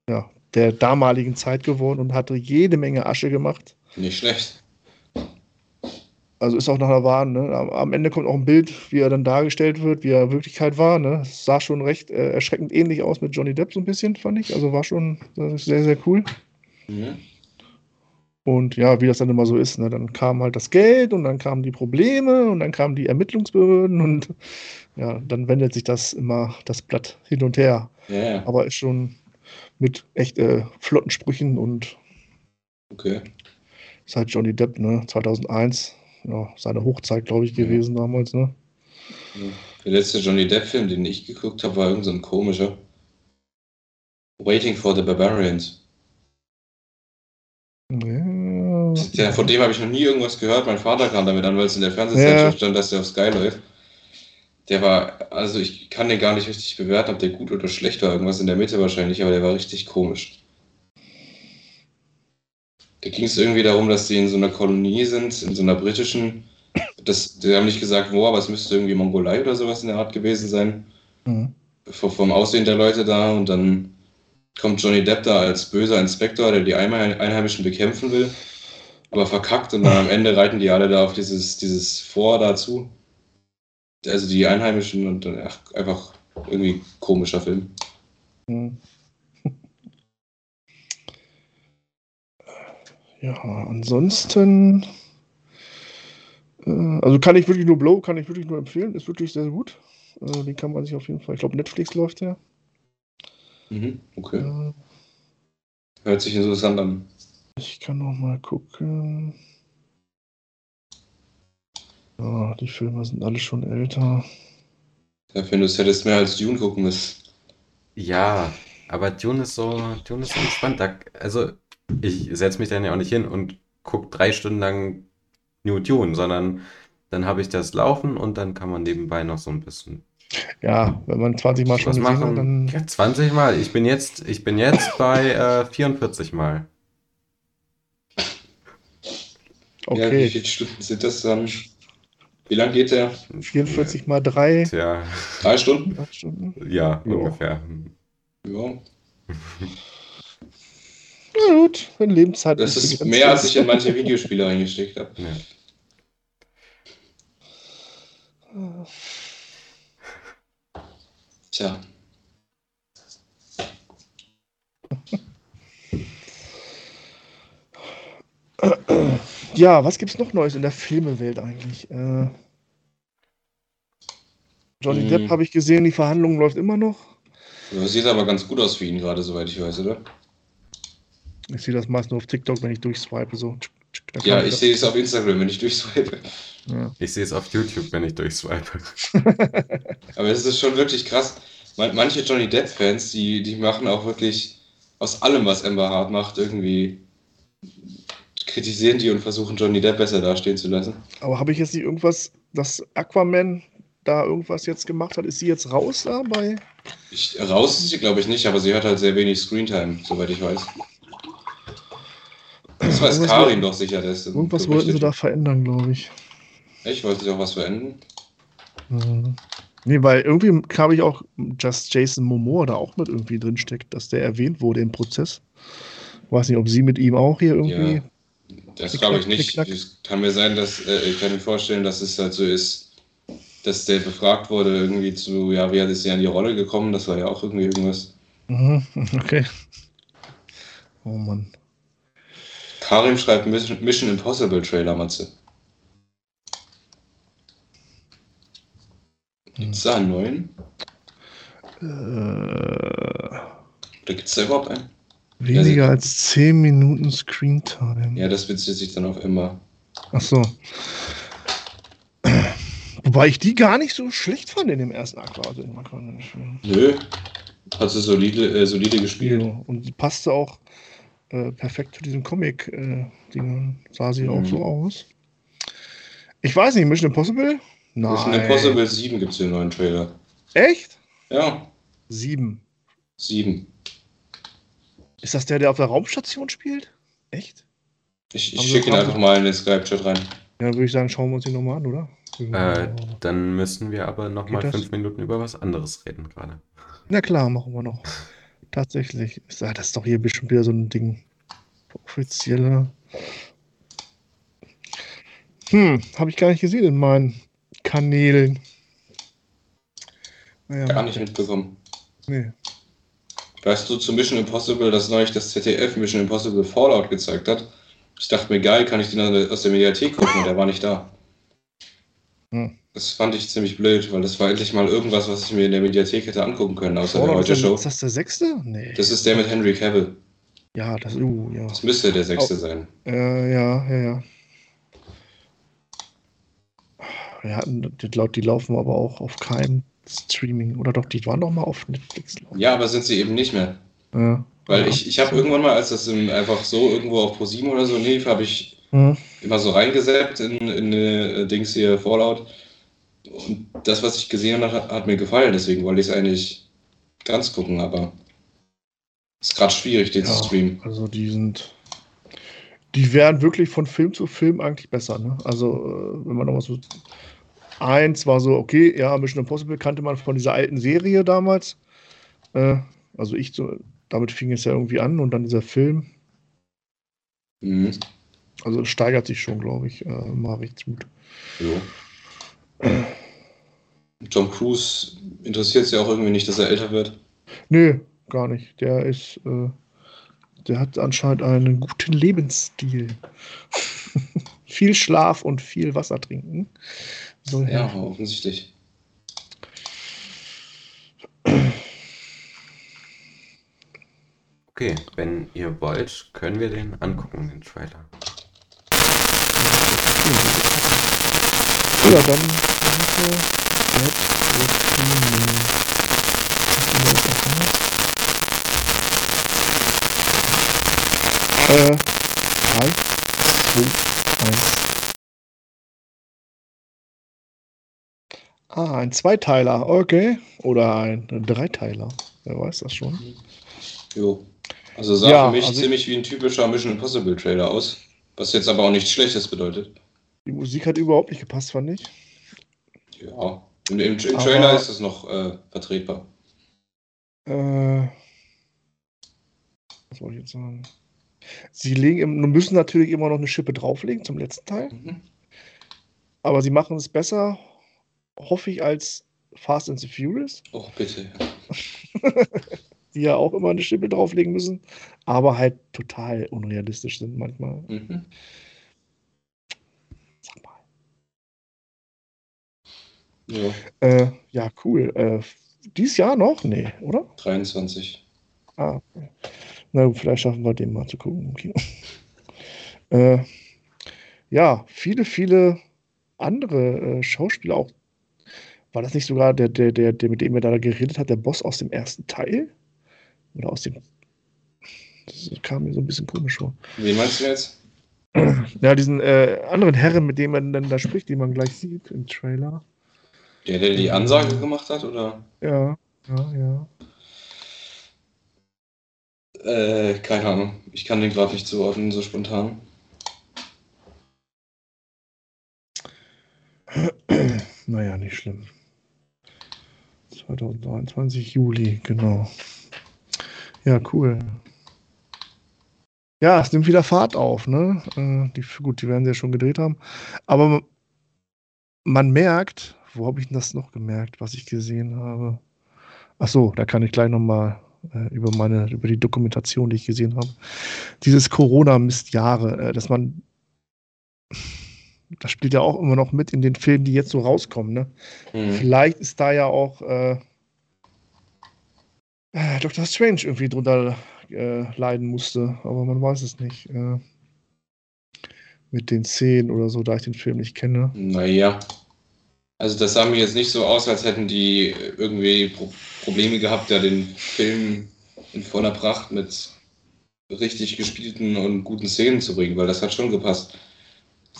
ja, der damaligen Zeit geworden und hatte jede Menge Asche gemacht. Nicht schlecht. Also ist auch nach der Wahren. Ne? Am, am Ende kommt auch ein Bild, wie er dann dargestellt wird, wie er in Wirklichkeit war. Ne? Es sah schon recht äh, erschreckend ähnlich aus mit Johnny Depp, so ein bisschen, fand ich. Also war schon äh, sehr, sehr cool. Mhm. Und ja, wie das dann immer so ist, ne? dann kam halt das Geld und dann kamen die Probleme und dann kamen die Ermittlungsbehörden und ja, dann wendet sich das immer das Blatt hin und her. Ja, ja. Aber ist schon mit echt äh, flotten Sprüchen und Okay. ist halt Johnny Depp, ne? 2001, ja, seine Hochzeit, glaube ich, Ja. gewesen damals, ne? Der letzte Johnny Depp-Film, den ich geguckt habe, war irgend so ein komischer. Waiting for the Barbarians. Ja, Der, von dem habe ich noch nie irgendwas gehört. Mein Vater kam damit an, weil es in der Fernsehzeitschrift Ja. stand, dass der auf Sky läuft. Der war, also ich kann den gar nicht richtig bewerten, ob der gut oder schlecht war. Irgendwas in der Mitte wahrscheinlich, aber der war richtig komisch. Da ging es irgendwie darum, dass die in so einer Kolonie sind, in so einer britischen. Das, die haben nicht gesagt, wo, aber es müsste irgendwie Mongolei oder sowas in der Art gewesen sein. Mhm. vom, Aussehen der Leute da und dann kommt Johnny Depp da als böser Inspektor, der die Einheim- Einheimischen bekämpfen will, aber verkackt und dann am Ende reiten die alle da auf dieses, dieses Vor dazu. Also die Einheimischen und dann ach, einfach irgendwie komischer Film. Mhm. Ja, ansonsten. Äh, also kann ich wirklich nur Blow, kann ich wirklich nur empfehlen. Ist wirklich sehr, sehr gut. Äh, den kann man sich auf jeden Fall. Ich glaube, Netflix läuft ja. Mhm, okay. Äh, Hört sich interessant an. Ich kann noch mal gucken. Ja, die Filme sind alle schon älter. Ja, wenn du es hättest mehr als Dune gucken müssen. Ja, aber Dune ist so, Dune ist so entspannt. Da, also, ich setze mich dann ja auch nicht hin und gucke drei Stunden lang New Dune, sondern dann habe ich das laufen und dann kann man nebenbei noch so ein bisschen Ja, wenn man 20 Mal schon was gesehen hat, machen. dann. Ja, 20 Mal. Ich bin jetzt, ich bin jetzt bei äh, 44 Mal. Ja, wie Okay. viele Stunden sind das dann? Wie lang geht der? 44 mal 3 Tja, Drei Stunden? Stunden. ja, Ja. ungefähr. Ja. Na gut, wenn Lebenszeit Das ist mehr, als ich in manche Videospiele reingesteckt habe. Ja. Tja. Ja, was gibt's noch Neues in der Filmewelt eigentlich? Äh, Johnny Mm. Depp habe ich gesehen, die Verhandlung läuft immer noch. Das sieht aber ganz gut aus für ihn gerade, soweit ich weiß, oder? Ich sehe das meist nur auf TikTok, wenn ich durchswipe. So. Ja, ich sehe es auf Instagram, wenn ich durchswipe. Ja. Ich sehe es auf YouTube, wenn ich durchswipe. Aber es ist schon wirklich krass. Man- Manche Johnny Depp-Fans, die, die machen auch wirklich aus allem, was Amber Hart macht, irgendwie kritisieren die und versuchen Johnny Depp besser dastehen zu lassen. Aber habe ich jetzt nicht irgendwas, dass Aquaman da irgendwas jetzt gemacht hat. Ist sie jetzt raus da bei? Ich, raus ist sie, glaube ich, nicht, aber sie hat halt sehr wenig Screentime, soweit ich weiß. Das weiß Karin doch sicher. Ist Irgendwas wollten sie da verändern, glaube ich. Ich wollte sie auch was verändern. Mhm. Nee, weil irgendwie habe ich auch, dass Jason Momoa da auch mit irgendwie drin steckt, dass der erwähnt wurde im Prozess. Weiß nicht, ob sie mit ihm auch hier irgendwie. Ja. Das glaube ich nicht. Es kann mir sein, dass äh, ich kann mir vorstellen, dass es halt so ist, dass der befragt wurde irgendwie zu, ja, wie hat es ja an die Rolle gekommen? Das war ja auch irgendwie irgendwas. Mhm, okay. Oh Mann. Karim schreibt Mission, Mission Impossible Trailer, Matze. Gibt es da einen neuen? Äh, Oder gibt es da überhaupt einen? Weniger als 10 Minuten Screentime. Ja, das bezieht sich dann auf immer. Ach so. Wobei ich die gar nicht so schlecht fand in dem ersten Akt. Also man kann nicht mehr. Nö. Hat sie solide, äh, solide gespielt. Ja, und sie passte auch äh, perfekt zu diesem Comic-Ding. sah sie auch Mhm. so aus. Ich weiß nicht, Mission Impossible? Nein. Mission Impossible 7 gibt es den neuen Trailer. Echt? Ja, Sieben. 7. Ist das der, der auf der Raumstation spielt? Echt? Ich, ich schicke ihn einfach mal in den Skype-Chat rein. Ja, würde ich sagen, schauen wir uns den nochmal an, oder? Äh, dann müssen wir aber nochmal fünf Minuten über was anderes reden gerade. Na klar, machen wir noch. Tatsächlich. Das ist doch hier bestimmt wieder so ein Ding. Offizieller. Hm, habe ich gar nicht gesehen in meinen Kanälen. Naja, Gar nicht mitbekommen. Nee. Weißt du zu Mission Impossible, dass neulich das ZDF Mission Impossible Fallout gezeigt hat? Ich dachte mir, geil, kann ich den aus der Mediathek gucken und der war nicht da. Hm. Das fand ich ziemlich blöd, weil das war endlich mal irgendwas, was ich mir in der Mediathek hätte angucken können, außer der Fallout, ist, heute der, Show. ist das der sechste? Nee. Das ist der mit Henry Cavill. ja, das, uh, ja. Das müsste der sechste sein. Äh, ja, ja, ja. Wir hatten, die, die laufen aber auch auf keinem Streaming. Oder doch, die waren doch mal auf Netflix. Ja, aber sind sie eben nicht mehr. Ja. Weil Ja. ich, ich habe irgendwann mal, als das im, einfach so irgendwo auf ProSieben oder so lief, habe ich Hm. immer so reingesäppt in, in äh, Dings hier Fallout. Und das, was ich gesehen habe, hat, hat mir gefallen. Deswegen wollte ich es eigentlich ganz gucken, aber es ist gerade schwierig, den Ja, zu streamen. also die sind. Die werden wirklich von Film zu Film eigentlich besser. Ne? Also, äh, wenn man noch mal so. Eins war so, okay, ja, Mission Impossible kannte man von dieser alten Serie damals. Äh, also ich so, damit fing es ja irgendwie an und dann dieser Film. Mhm. Also steigert sich schon, glaube ich, äh, mal richtig gut. Jo. Tom Cruise interessiert es ja auch irgendwie nicht, dass er älter wird. Nö, gar nicht. Der ist, äh, der hat anscheinend einen guten Lebensstil. viel Schlaf und viel Wasser trinken. Soll Ja, helfen. offensichtlich. Okay, wenn ihr wollt, können wir den angucken, den Trailer. Ja, dann danke. Äh, 3, 2, 1. Ah, ein Zweiteiler, okay. Oder ein Dreiteiler. Wer weiß das schon. Jo. Also sah Ja, für mich also- ziemlich wie ein typischer Mission Impossible Trailer aus. Was jetzt aber auch nichts Schlechtes bedeutet. Die Musik hat überhaupt nicht gepasst, fand ich. Ja. Im, im, im Trailer ist es noch äh, vertretbar. Äh, was wollte ich jetzt sagen? Sie legen, müssen natürlich immer noch eine Schippe drauflegen zum letzten Teil. Mhm. Aber sie machen es besser, hoffe ich, als Fast and the Furious, Oh, bitte. die ja auch immer eine Schippe drauflegen müssen, aber halt total unrealistisch sind manchmal. Mhm. Sag mal. Ja, Äh, ja, cool. Äh, dies Jahr noch? Nee, oder? 23. Ah, okay. Na gut, vielleicht schaffen wir den mal zu gucken im Kino. äh, ja, viele, viele andere äh, Schauspieler auch. War das nicht sogar der, der, der, der, mit dem er da geredet hat, der Boss aus dem ersten Teil? Oder aus dem. Das kam mir so ein bisschen komisch vor. Wen meinst du jetzt? Ja, diesen äh, anderen Herren, mit dem man dann da spricht, den man gleich sieht im Trailer. Der, der die Ansage gemacht hat, oder? Ja, ja, ja. Äh, keine Ahnung. Ich kann den gerade nicht zuordnen, so spontan. naja, nicht schlimm. 2023 Juli, genau. Ja, cool. Ja, es nimmt wieder Fahrt auf, ne? Äh, die, gut, die werden sie ja schon gedreht haben. Aber man merkt, wo habe ich denn das noch gemerkt, was ich gesehen habe? Ach so, da kann ich gleich nochmal äh, über meine, über die Dokumentation, die ich gesehen habe. Dieses Corona-Mistjahre, äh, dass man, das spielt ja auch immer noch mit in den Filmen, die jetzt so rauskommen, ne? Mhm. Vielleicht ist da ja auch äh, äh Dr. Strange irgendwie drunter äh, leiden musste, aber man weiß es nicht. Äh, mit den Szenen oder so, da ich den Film nicht kenne. Naja. Also das sah mir jetzt nicht so aus, als hätten die irgendwie Pro Probleme gehabt, ja den Film in voller Pracht mit richtig gespielten und guten Szenen zu bringen, weil das hat schon gepasst.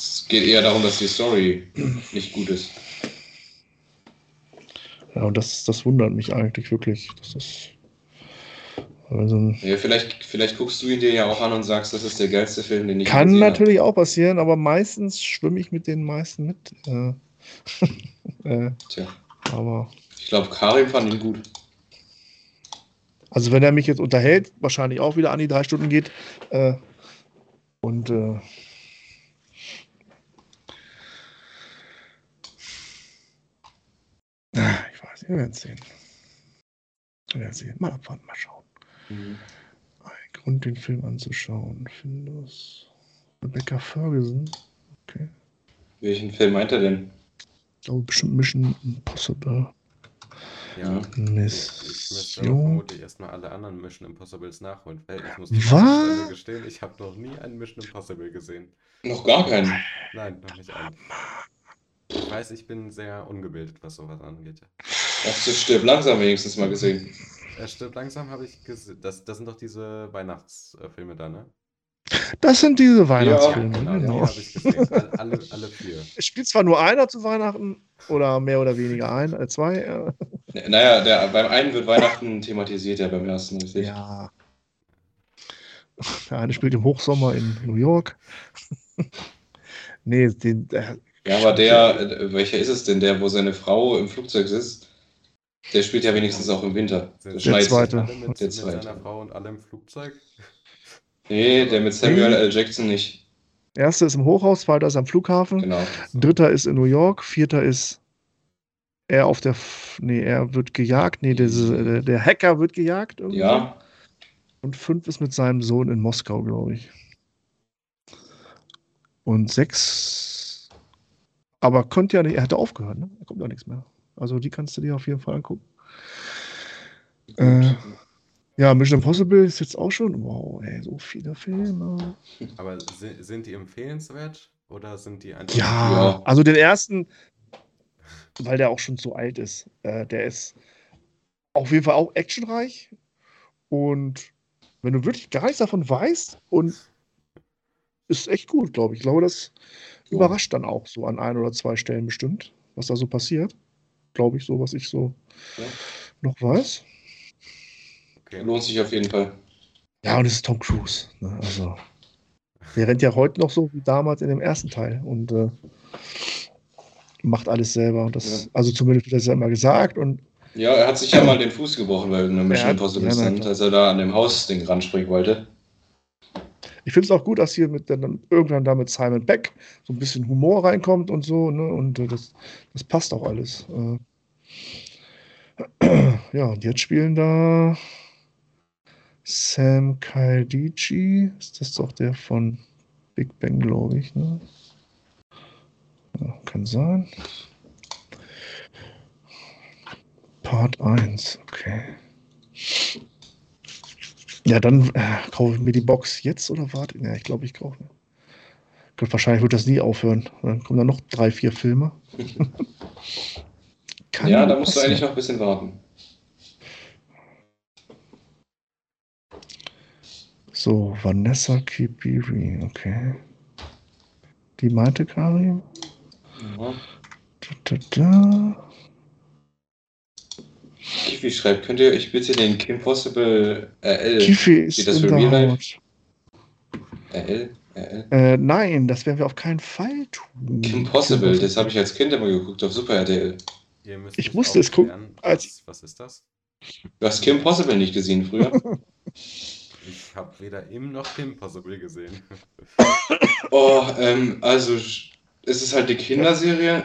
Es geht eher darum, dass die Story nicht gut ist. Ja, und das, das wundert mich eigentlich wirklich. Das ist also, ja, vielleicht, vielleicht guckst du ihn dir ja auch an und sagst, das ist der geilste Film, den ich Kann natürlich habe. auch passieren, aber meistens schwimme ich mit den meisten mit. Äh, äh, Tja. Aber. Ich glaube, Karim fand ihn gut. Also, wenn er mich jetzt unterhält, wahrscheinlich auch wieder an die drei Stunden geht. Äh, und. Äh, ich weiß nicht, wir werden sehen. Wir werden sehen. Mal abwarten, mal schauen. Mhm. Ein Grund, den Film anzuschauen. Findus. Rebecca Ferguson. Okay. Welchen Film meint er denn? Oh, bestimmt Mission Impossible. Ja. Mission. Ich müsste erstmal alle anderen Mission Impossibles nachholen. Ich muss Was? gestehen, ich habe noch nie einen Mission Impossible gesehen. Noch gar keinen? Nein, noch nicht einen. Ich weiß, ich bin sehr ungebildet, was sowas angeht. Hast du Stirb langsam wenigstens mal gesehen? Er stirbt langsam, habe ich gesehen. Das, das sind doch diese Weihnachtsfilme da, ne? Das sind diese Weihnachtsfilme. Ja, genau, genau. Die habe ich gesehen. Alle, alle vier. Es spielt zwar nur einer zu Weihnachten oder mehr oder weniger ein, äh, zwei. Äh. Naja, der, beim einen wird Weihnachten thematisiert, ja beim ersten, richtig? Ja. Der eine spielt im Hochsommer in New York. nee, den. Der, ja, aber der, äh, welcher ist es denn? Der, wo seine Frau im Flugzeug sitzt? Der spielt ja wenigstens auch im Winter. Der, der zweite. Mit, der zweite. mit seiner Frau und allem Flugzeug? Nee, der mit Samuel L. Jackson nicht. Erster ist im Hochhaus, zweiter ist am Flughafen. Genau. Dritter ist in New York, vierter ist er auf der. Nee, er wird gejagt. Nee, der, der Hacker wird gejagt. Irgendwie. Ja. Und fünf ist mit seinem Sohn in Moskau, glaube ich. Und sechs. Aber konnte ja nicht, er hatte aufgehört, ne? Er kommt doch nichts mehr. Also die kannst du dir auf jeden Fall angucken. Äh, ja, Mission Impossible ist jetzt auch schon, wow, ey, so viele Filme. Aber sind die empfehlenswert oder sind die einfach. Ja, ja, also den ersten, weil der auch schon so alt ist, äh, der ist auf jeden Fall auch actionreich und wenn du wirklich gar nichts davon weißt und ist echt gut, glaube ich. Ich glaube, das überrascht dann auch so an ein oder zwei Stellen bestimmt, was da so passiert glaube ich, so, was ich so ja. noch weiß. Okay, lohnt sich auf jeden Fall. Ja, und es ist Tom Cruise. Ne? Also, der rennt ja heute noch so wie damals in dem ersten Teil und äh, macht alles selber. Das, ja. Also zumindest wird das ja immer gesagt. Und ja, er hat sich ja mal den Fuß gebrochen, weil eine Mission Impossible stand, als er da an dem Hausding ranspringen wollte. Ich finde es auch gut, dass hier mit dann irgendwann da mit Simon Beck so ein bisschen Humor reinkommt und so, ne? Und äh, das, das passt auch alles. Äh, ja, und jetzt spielen da Sam Kaldici. Ist das doch der von Big Bang, glaube ich, ne? Ja, kann sein. Part 1, okay. Ja, dann äh, kaufe ich mir die Box jetzt oder warte? Ja, ich glaube, ich kaufe. Wahrscheinlich wird das nie aufhören. Dann kommen da noch drei, vier Filme. ja, da musst du eigentlich noch ein bisschen warten. So, Vanessa Kibiri, okay. Die meinte Karim. Ja. Da, da, da. Kifi schreibt, könnt ihr euch bitte den Kim Possible RL, Kifi ist steht das für Real Life? RL? RL? Äh, nein, das werden wir auf keinen Fall tun. Kim Possible, das habe ich als Kind immer geguckt auf Super RTL. Ich musste es gucken, Was, was ist das? Du hast Kim Possible nicht gesehen früher? Ich habe weder Im noch Kim Possible gesehen. Oh, ähm, also es ist halt eine Kinderserie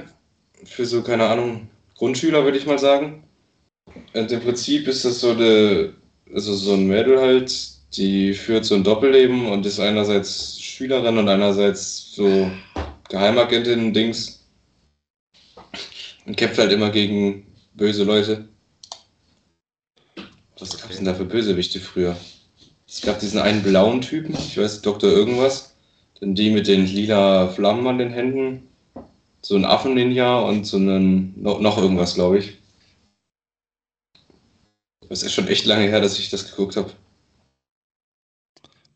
für so, keine Ahnung, Grundschüler, würde ich mal sagen. Und im Prinzip ist das so eine, also so ein Mädel halt, die führt so ein Doppelleben und ist einerseits Schülerin und einerseits so Geheimagentin, Dings. Und kämpft halt immer gegen böse Leute. Was gab es denn da für Bösewichte früher? Es gab diesen einen blauen Typen, ich weiß, Dr. irgendwas. Dann die mit den lila Flammen an den Händen. So ein Affen-Ninja und so einen, noch, noch irgendwas, glaube ich. Das ist schon echt lange her, dass ich das geguckt habe.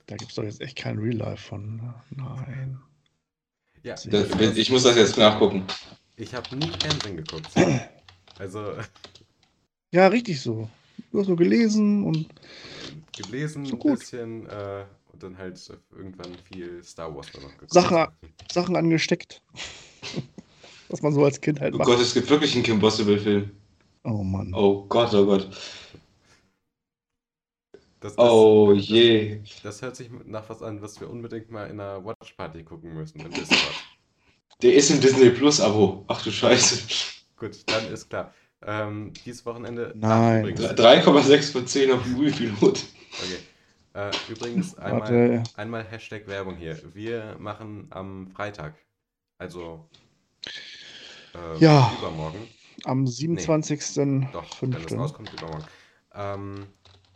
Da gibt es doch jetzt echt kein Real Life von. ne? Nein. Ja, Das- Das, ich muss das jetzt nachgucken. Ich habe nie Fernsehen geguckt. Also Ja, richtig so. Du hast nur gelesen und gelesen So ein gut. bisschen äh, und dann halt irgendwann viel Star Wars noch geguckt. Sache- Sachen angesteckt. Was man so als Kind halt Oh macht. Gott, es gibt wirklich einen Kim Possible-Film. Oh Mann. Oh Gott, oh Gott. Das, das, Oh je. Das hört sich nach was an, was wir unbedingt mal in einer Watch Party gucken müssen. Im Discord. Der ist im Disney Plus-Abo. Ach du Scheiße. Gut, dann ist klar. Ähm, dieses Wochenende. Nein. übrigens, 3,6 von 10 auf dem Movie-Pilot. okay. Äh, übrigens einmal, Warte. einmal Hashtag Werbung hier. Wir machen am Freitag, also äh, Ja. übermorgen, Am 27.05. doch, wenn es rauskommt, übermorgen, ähm,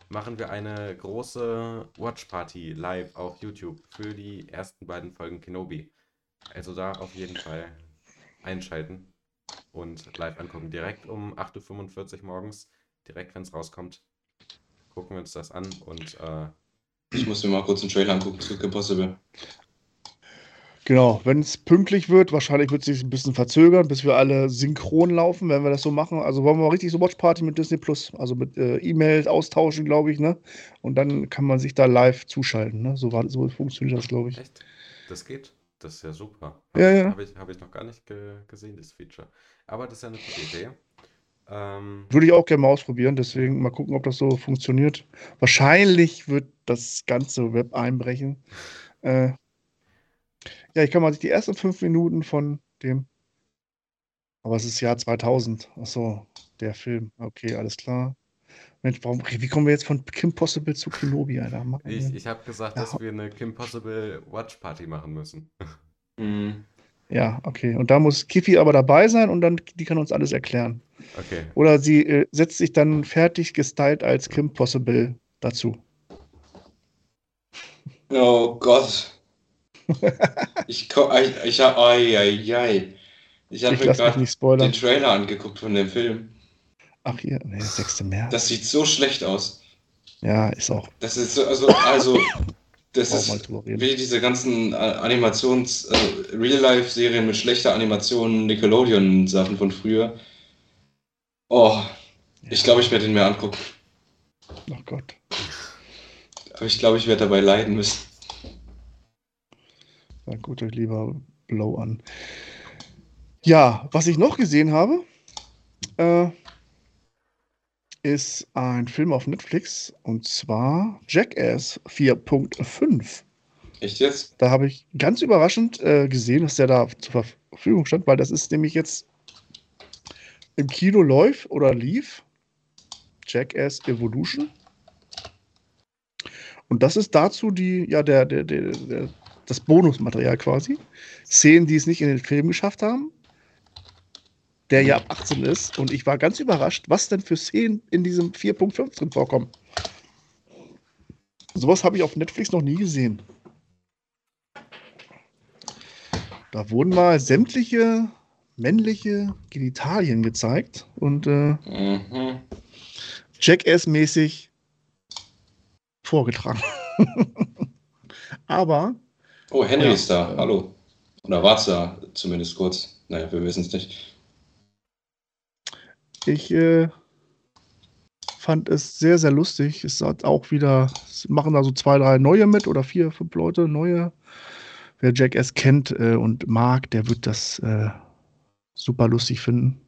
machen wir eine große Watch Party live auf YouTube für die ersten beiden Folgen Kenobi. Also da auf jeden Fall einschalten und live angucken. Direkt um 8.45 Uhr morgens, direkt wenn es rauskommt, gucken wir uns das an und äh, Ich muss mir mal kurz einen Trailer angucken zu Kim Possible. Genau, wenn es pünktlich wird, wahrscheinlich wird es sich ein bisschen verzögern, bis wir alle synchron laufen, wenn wir das so machen. Also wollen wir mal richtig so Watch Party mit Disney Plus, also mit äh, E-Mails austauschen, glaube ich, ne? Und dann kann man sich da live zuschalten, ne? So, war, so funktioniert das, glaube ich. Echt? Das geht? Das ist ja super. Ja, Habe ich, ja. hab ich, hab ich noch gar nicht ge gesehen, das Feature. Aber das ist ja eine gute Idee. Ähm, Würde ich auch gerne mal ausprobieren, deswegen mal gucken, ob das so funktioniert. Wahrscheinlich wird das ganze Web einbrechen. Äh, ja, ich kann mal die ersten fünf Minuten von dem. Aber es ist Jahr 2000. Achso, der Film. Okay, alles klar. Mensch, warum, wie kommen wir jetzt von Kim Possible zu Kenobi, Alter? Mann, ich ich habe gesagt, Ja. dass wir eine Kim Possible Watch Party machen müssen. Mhm. Ja, okay. Und da muss Kiffy aber dabei sein und dann, die kann uns alles erklären. Okay. Oder sie äh, setzt sich dann fertig gestylt als Kim Possible dazu. Oh Gott. Ich ich, ich hab, habe Ich mir lasse mich gerade den Trailer angeguckt von dem Film. Ach hier, nee, 6. März. Das sieht so schlecht aus. ja, ist auch. Das ist so, also, also, das ist wie diese ganzen äh, Animations-, äh, Real-Life-Serien mit schlechter Animation, Nickelodeon-Sachen von früher. Oh, ich glaube, ich werde ihn mir angucken. Ach Gott. Aber ich glaube, ich werde dabei leiden müssen. Dann guckt euch lieber Blow an. Ja, was ich noch gesehen habe, äh, ist ein Film auf Netflix und zwar Jackass 4.5. Echt jetzt? Da habe ich ganz überraschend äh, gesehen, dass der da zur Verfügung stand, weil das ist nämlich jetzt im Kino läuft oder lief. Jackass Evolution. Und das ist dazu die, ja, der, der, der, der, das Bonusmaterial quasi. Szenen, die es nicht in den Film geschafft haben. Der ja ab 18 ist. Und ich war ganz überrascht, was denn für Szenen in diesem 4.5 drin vorkommen. Sowas habe ich auf Netflix noch nie gesehen. Da wurden mal sämtliche männliche Genitalien gezeigt und äh, Mhm. Jackass-mäßig vorgetragen. Aber Oh, Henry Ja. ist da. Hallo. Oder war's da zumindest kurz? Naja, wir wissen es nicht. ich äh, fand es sehr, sehr lustig. Es hat auch wieder, es machen da so zwei, drei neue mit oder vier, fünf Leute neue. Wer Jackass kennt äh, und mag, der wird das äh, super lustig finden.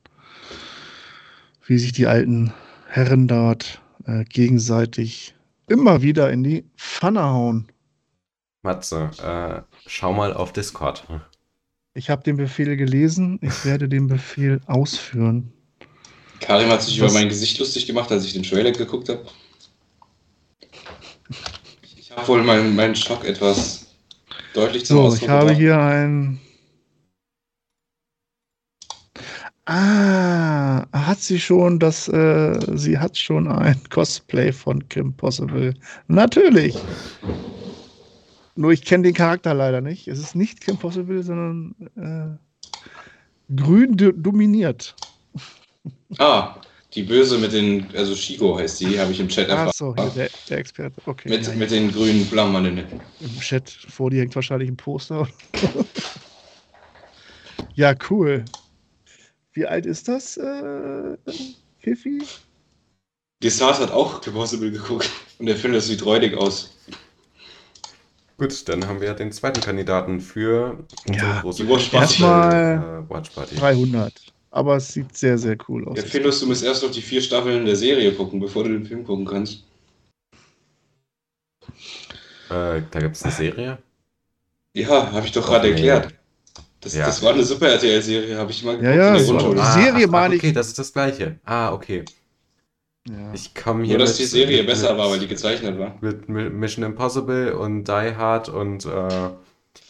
Wie sich die alten Herren dort äh, gegenseitig immer wieder in die Pfanne hauen. Matze, äh, schau mal auf Discord. Ich habe den Befehl gelesen, ich werde den Befehl ausführen. Karim hat sich Was- über mein Gesicht lustig gemacht, als ich den Trailer geguckt habe. Ich habe wohl meinen, meinen Schock etwas deutlich zum So, Ausdruck ich habe gebracht. hier ein. Ah, hat sie schon das, äh, sie hat schon ein Cosplay von Kim Possible. Natürlich. Nur ich kenne den Charakter leider nicht. Es ist nicht Kim Possible, sondern äh, grün do dominiert. Ah, die Böse mit den, also Shigo heißt die, habe ich im Chat erfahren. Achso, hier der, der Experte. Okay. mit, ja, mit den grünen Flammen an den Lippen. Im Chat vor dir hängt wahrscheinlich ein Poster. ja, cool. Wie alt ist das, äh, Fifi? Desart hat auch Impossible geguckt und der findet, es sieht räudig aus. Gut, dann haben wir den zweiten Kandidaten für unsere Ja, große Watch Party. Erstmal- äh, Watch Party. 300. Aber es sieht sehr, sehr cool aus. Ja, findest du musst erst noch die vier Staffeln der Serie gucken, bevor du den Film gucken kannst. Äh, da gibt es eine Serie. Ja, habe ich doch gerade erklärt. Das, Ja. das war eine Super RTL-Serie, habe ich mal Ja, ja, der so- Grundschule. Die Serie meine ich- Okay, das ist das gleiche. Ah, okay. Ja. Ich komme hier Nur, dass mit- die Serie mit- besser mit- war, weil die gezeichnet war. Mit Mi- Mission Impossible und Die Hard und äh,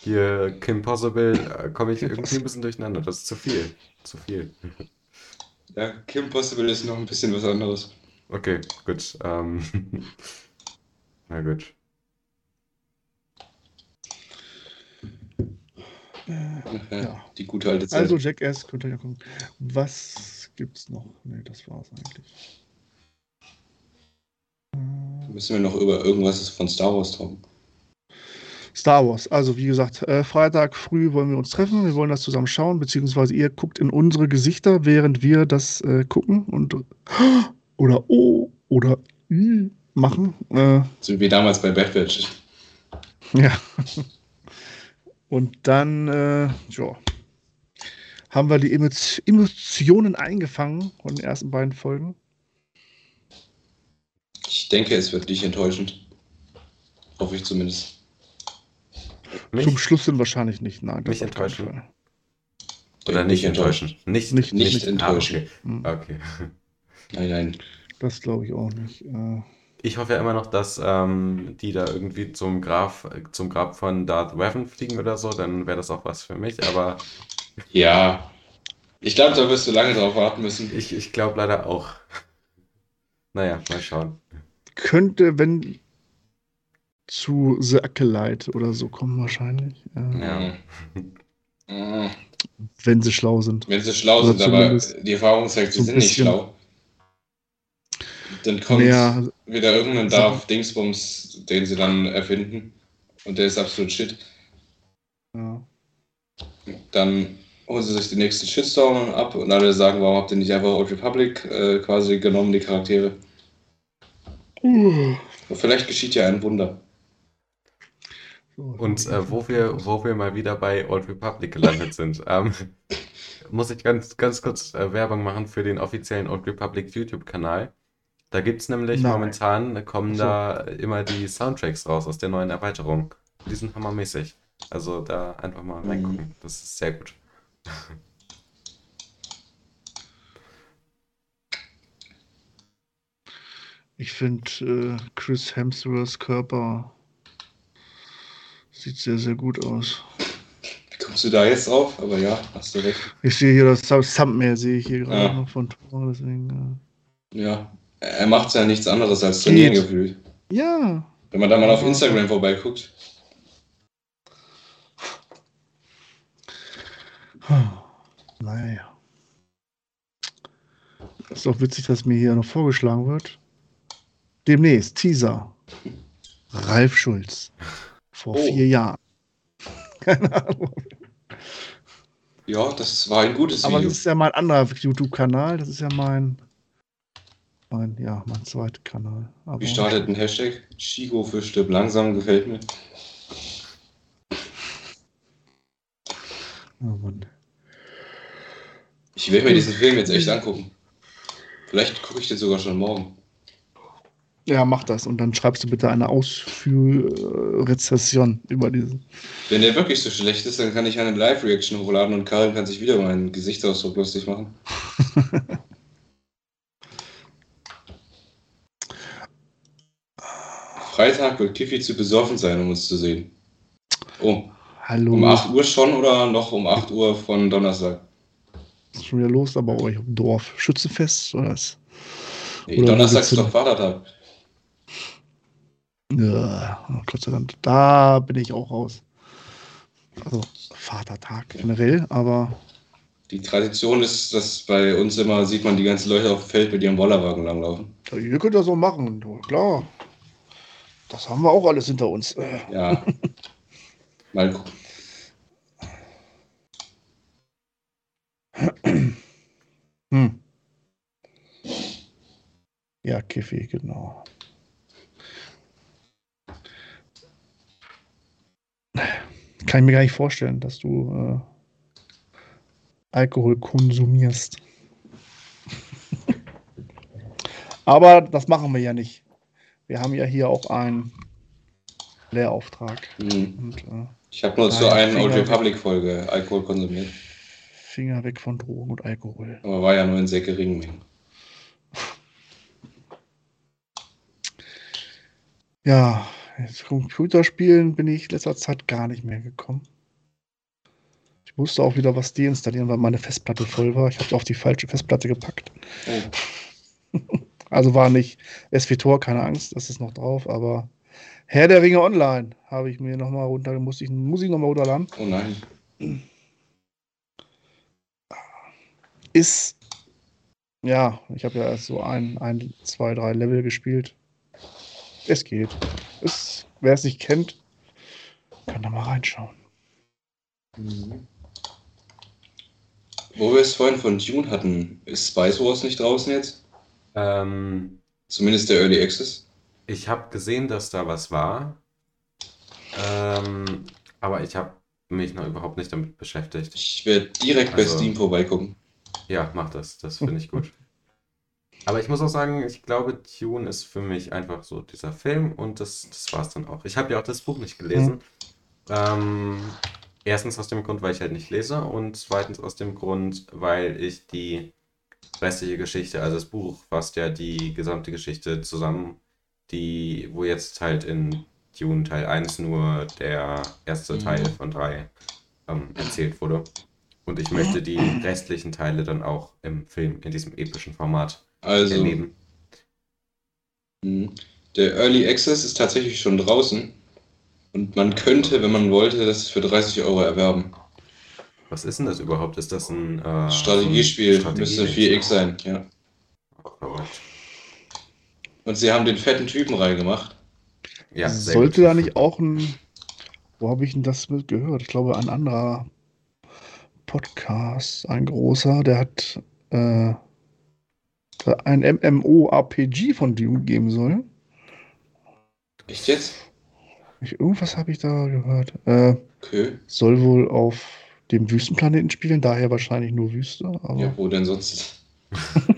hier Kim Possible äh, komme ich irgendwie ein bisschen durcheinander. Das ist zu viel. Zu viel. Ja, Kim Possible ist noch ein bisschen was anderes. Okay, gut. Ähm, na gut. Ja, Ja. Die gute alte Zeit. Also Jackass, könnt ihr ja gucken. Was gibt's noch? Nee, das war's eigentlich. Müssen wir noch über irgendwas von Star Wars talken? Star Wars. Also wie gesagt, äh, Freitag früh wollen wir uns treffen. Wir wollen das zusammen schauen, beziehungsweise ihr guckt in unsere Gesichter, während wir das äh, gucken und oder oh oder ü machen. Äh, So wie damals bei Bad Batch. Ja. Und dann, äh, ja, haben wir die Emo Emotionen eingefangen von den ersten beiden Folgen. Ich denke, es wird nicht enttäuschend. Hoffe ich zumindest. Mich Zum Schluss sind wahrscheinlich nicht. Nein, das Nicht keinen enttäuschen. Oder nicht enttäuschen? Nicht, Nicht- nicht Ah, enttäuschen. okay. Hm, okay. Nein, nein. Das glaube ich auch nicht. Äh, Ich hoffe ja immer noch, dass ähm, die da irgendwie zum Grab, zum Grab von Darth Revan fliegen oder so, dann wäre das auch was für mich. Aber Ja. Ich glaube, da wirst du lange drauf warten müssen. ich, ich glaube leider auch. Naja, mal schauen. könnte, wenn zu The Acolyte oder so kommen wahrscheinlich. Äh, Ja. Mhm. Wenn sie schlau sind. Wenn sie schlau Oder sind, aber die Erfahrung zeigt, sie so sind nicht schlau. Dann kommt Ja, wieder irgendein Darth Dingsbums, den sie dann erfinden. Und der ist absolut shit. ja. Dann holen sie sich den nächsten Shitstorm ab und alle sagen, warum habt ihr nicht einfach Old Republic äh, quasi genommen, die Charaktere. Uh. Vielleicht geschieht ja ein Wunder. Und äh, wo wir, wo wir mal wieder bei Old Republic gelandet sind, ähm, muss ich ganz, ganz kurz äh, Werbung machen für den offiziellen Old Republic YouTube-Kanal. Da gibt es nämlich Nein. momentan, kommen Ach so. da immer die Soundtracks raus aus der neuen Erweiterung. Die sind hammermäßig. Also da einfach mal Mhm. reingucken. Das ist sehr gut. Ich finde äh, Chris Hemsworths Körper sieht sehr, sehr gut aus. Wie kommst du da jetzt drauf? Aber ja, hast du recht. Ich sehe hier das Thumb- Thumbnail, sehe ich hier gerade Ja. noch von Thor, deswegen. Ja, er macht ja nichts anderes als trainieren gefühlt. Ja, Wenn man da mal auf Instagram vorbeiguckt. naja. Ist doch witzig, dass mir hier noch vorgeschlagen wird. Demnächst, Teaser. Ralf Schulz. Vor Oh. vier Jahren. Keine Ahnung. Ja, das war ein gutes Aber Video. das ist ja mein anderer YouTube-Kanal. Das ist ja mein. mein, ja, mein zweiter Kanal. Aber Wie startet ein Hashtag? Chico für stirb langsam gefällt mir. Oh Mann. Ich werde mir diesen Film jetzt echt angucken. Vielleicht gucke ich den sogar schon morgen. Ja, mach das und dann schreibst du bitte eine Ausführrezession über diesen. Wenn der wirklich so schlecht ist, dann kann ich eine Live-Reaction hochladen und Karin kann sich wieder meinen Gesichtsausdruck lustig machen. Freitag wird Kiffi zu besoffen sein, um uns zu sehen. Oh. Hallo. Um 8 Uhr schon oder noch um 8 Uhr von Donnerstag? Ist schon wieder los, aber euch im Dorf. Schützenfest oder was? Nee, Donnerstag ist doch Vatertag. Ja, Gott sei Dank. Da bin ich auch raus. Also Vatertag generell, aber. Die Tradition ist, dass bei uns immer sieht man die ganzen Leute auf dem Feld mit ihrem Bollerwagen langlaufen. Ja, ihr könnt das so machen, klar. Das haben wir auch alles hinter uns. Ja. Mal gucken. Hm. Ja, Kiffi, genau. Kann ich mir gar nicht vorstellen, dass du äh, Alkohol konsumierst. Aber das machen wir ja nicht. Wir haben ja hier auch einen Lehrauftrag. Mhm. Und, äh, ich habe nur zu einer Old Republic-Folge Alkohol konsumiert. Finger weg von Drogen und Alkohol. Aber war ja nur in sehr geringen Mengen. Ja, Computerspielen bin ich letzter Zeit gar nicht mehr gekommen. Ich musste auch wieder was deinstallieren, weil meine Festplatte voll war. Ich habe auf die falsche Festplatte gepackt. Oh. also war nicht SVTOR, keine Angst, das ist noch drauf, aber Herr der Ringe Online habe ich mir nochmal runter, muss ich, muss ich nochmal runterladen. Oh nein. Ist, ja, ich habe ja erst so ein, ein, zwei, drei Level gespielt. Es geht. Es, wer es nicht kennt, kann da mal reinschauen. Mhm. Wo wir es vorhin von Dune hatten, ist Spice Wars nicht draußen jetzt? Ähm, Zumindest der Early Access. Ich habe gesehen, dass da was war. Ähm, aber ich habe mich noch überhaupt nicht damit beschäftigt. Ich werde direkt also, bei Steam vorbeigucken. Ja, mach das. Das finde ich gut. Aber ich muss auch sagen, ich glaube, Tune ist für mich einfach so dieser Film und das, das war es dann auch. Ich habe ja auch das Buch nicht gelesen. Mhm. Ähm, erstens aus dem Grund, weil ich halt nicht lese und zweitens aus dem Grund, weil ich die restliche Geschichte, also das Buch fasst ja die gesamte Geschichte zusammen, die, wo jetzt halt in Dune Teil 1 nur der erste mhm. Teil von drei ähm, erzählt wurde. Und ich möchte die restlichen Teile dann auch im Film in diesem epischen Format also, erleben. Mhm. Der Early Access ist tatsächlich schon draußen. Und man könnte, wenn man wollte, das für 30 Euro erwerben. Was ist denn das überhaupt? Ist das ein äh, Strategiespiel? Strategie müsste 4X sein, ja. Oh, Und sie haben den fetten Typen reingemacht. Ja, Sollte gut. da nicht auch ein. Wo habe ich denn das mit gehört? Ich glaube, ein anderer Podcast, ein großer, der hat äh, ein MMORPG von Dune geben soll. Echt jetzt? Ich, irgendwas habe ich da gehört. Äh, okay. Soll wohl auf dem Wüstenplaneten spielen, daher wahrscheinlich nur Wüste. Ja, wo denn sonst?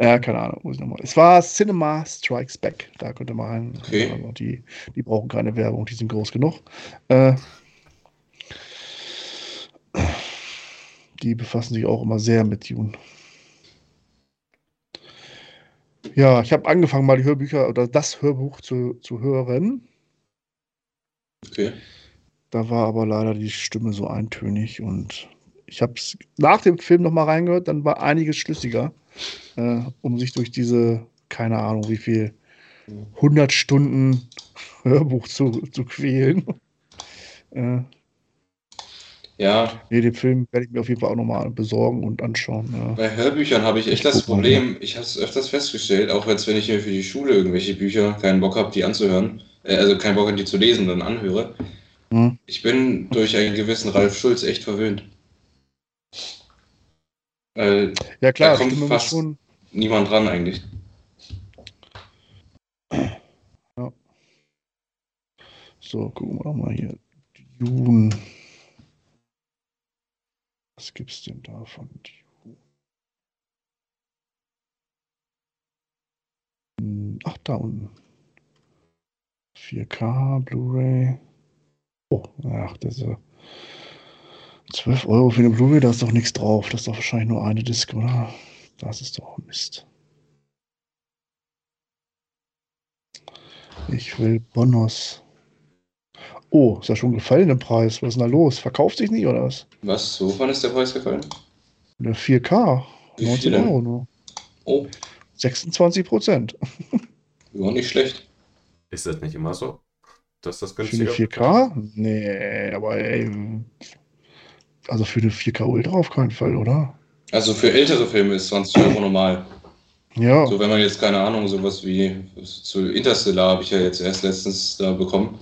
ja, keine Ahnung, muss ich nochmal. Es war Cinema Strikes Back, da könnte man rein. Okay. Also die, die brauchen keine Werbung, die sind groß genug. Äh, die befassen sich auch immer sehr mit Dune. Ja, ich habe angefangen, mal die Hörbücher oder das Hörbuch zu, zu hören. Okay. Da war aber leider die Stimme so eintönig und ich habe es nach dem Film nochmal reingehört, dann war einiges schlüssiger, äh, um sich durch diese, keine Ahnung, wie viel, 100 Stunden Hörbuch zu, zu quälen. äh, ja. Nee, den Film werde ich mir auf jeden Fall auch nochmal besorgen und anschauen. Ja. Bei Hörbüchern habe ich echt ich das Problem, mal, ich habe es öfters festgestellt, auch jetzt, wenn ich mir für die Schule irgendwelche Bücher keinen Bock habe, die anzuhören, äh, also keinen Bock habe, die zu lesen, dann anhöre. Hm. Ich bin durch einen gewissen Ralf Schulz echt verwöhnt. Äh, ja klar, da kommt fast, schon. niemand dran eigentlich. Ja. So, gucken wir doch mal hier. Dune. Was gibt's denn da von Ach, da unten. 4K, Blu-ray. Oh, ach, das ist ja 12 Euro für eine Blu-ray, da ist doch nichts drauf. Das ist doch wahrscheinlich nur eine Disc, oder? Das ist doch Mist. Ich will Bonus. Oh, ist ja schon gefallen im Preis. Was ist denn da los? Verkauft sich nicht oder was? Was? Wovon ist der Preis gefallen? Eine 4K. Wie 19 viel denn? Euro nur. Oh, 26 Prozent. war nicht schlecht. Ist das nicht immer so? Dass das Für eine günstiger 4K? Nee, aber ey. Also für eine 4K Ultra auf keinen Fall, oder? Also für ältere Filme ist 20 Euro normal. Ja. So, wenn man jetzt, keine Ahnung, sowas wie zu Interstellar habe ich ja jetzt erst letztens da bekommen.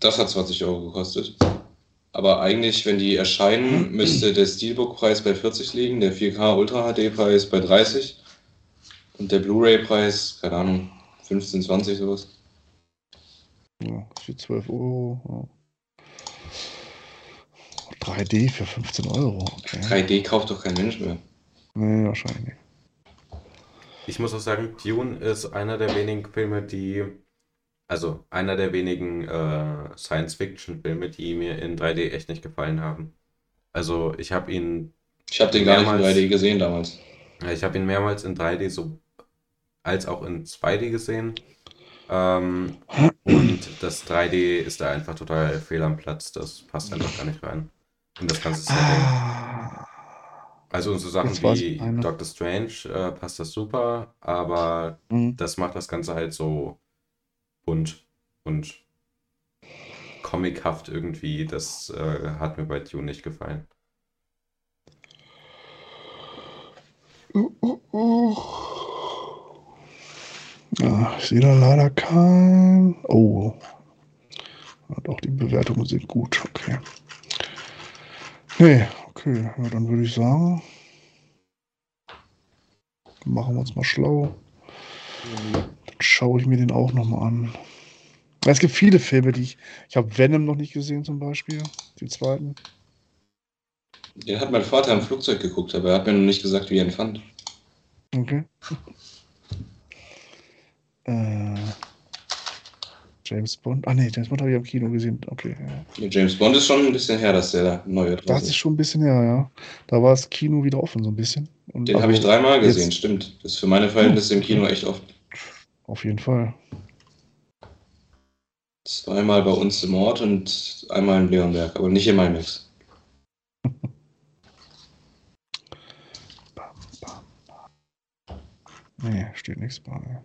Das hat 20 Euro gekostet. Aber eigentlich, wenn die erscheinen, müsste der Steelbook-Preis bei 40 liegen, der 4K Ultra HD-Preis bei 30 und der Blu-ray-Preis, keine Ahnung, 15, 20 sowas. ja für 12 Euro. Ja. 3D für 15 Euro. Okay. 3D kauft doch kein Mensch mehr. Nee, wahrscheinlich nicht. Ich muss auch sagen, Dune ist einer der wenigen Filme, die, also einer der wenigen äh, Science-Fiction-Filme, die mir in 3D echt nicht gefallen haben. Also ich habe ihn, Ich habe den gar nicht in Mehrmals. 3D gesehen damals. ja, ich habe ihn mehrmals in 3D so als auch in 2D gesehen. Ähm, und das 3D ist da einfach total fehl am Platz. Das passt einfach gar nicht rein. In das ganze Setting. Ah, Also in so Sachen wie. Doctor Strange äh, passt das super, aber hm. das macht das Ganze halt so bunt und comichaft irgendwie. Das äh, hat mir bei Dune nicht gefallen. Uh, uh, uh. Ja, ich sehe da leider kein. Oh. Ja, doch, die Bewertungen sind gut. Okay. Nee, okay. Ja, dann würde ich sagen, machen wir uns mal schlau. Dann schaue ich mir den auch nochmal an. Es gibt viele Filme, die ich. Ich habe Venom noch nicht gesehen, zum Beispiel. Den zweiten. Den hat mein Vater im Flugzeug geguckt, aber er hat mir noch nicht gesagt, wie er ihn fand. Okay. äh, James Bond. Ah, nee, James Bond habe ich am Kino gesehen. Okay. Ja. James Bond ist schon ein bisschen her, dass der da neue Das draußen ist ist. schon ein bisschen her, ja. Da war das Kino wieder offen, so ein bisschen. Und Den also habe ich dreimal gesehen, jetzt- stimmt. Das ist für meine Verhältnisse im Kino echt oft. Auf jeden Fall. Zweimal bei uns im Ort und einmal in Leonberg, aber nicht bam, bam. Nee, steht nichts bei.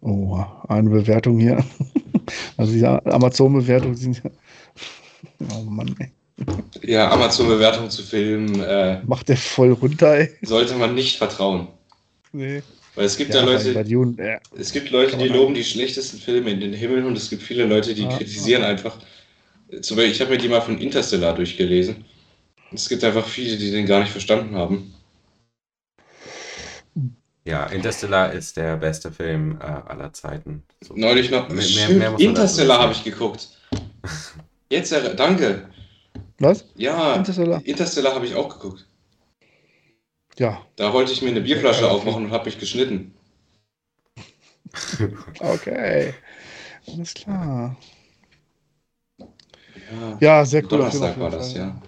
Oh, eine Bewertung hier. Also die Amazon-Bewertungen sind ja. Oh Mann, ey. Ja, Amazon-Bewertung zu Filmen äh, Macht der voll runter, ey. sollte man nicht vertrauen. Nee. Weil es gibt ja, Ja, Leute, Dune, ja. es gibt Leute, die loben die schlechtesten Filme in den Himmel und es gibt viele Leute, die Ja. kritisieren einfach. Zum Beispiel, ich habe mir die mal von Interstellar durchgelesen. Es gibt einfach viele, die den gar nicht verstanden haben. Ja, Interstellar ist der beste Film äh, aller Zeiten. So. Neulich noch. Mehr- mehr- mehr Interstellar habe ich geguckt. Jetzt, danke. Was? Ja, Interstellar? Interstellar habe ich auch geguckt. Ja, Da wollte ich mir eine Bierflasche okay. aufmachen und habe mich geschnitten. okay. Alles klar. Ja, Ja, sehr cool. auf Donnerstag war das, ja.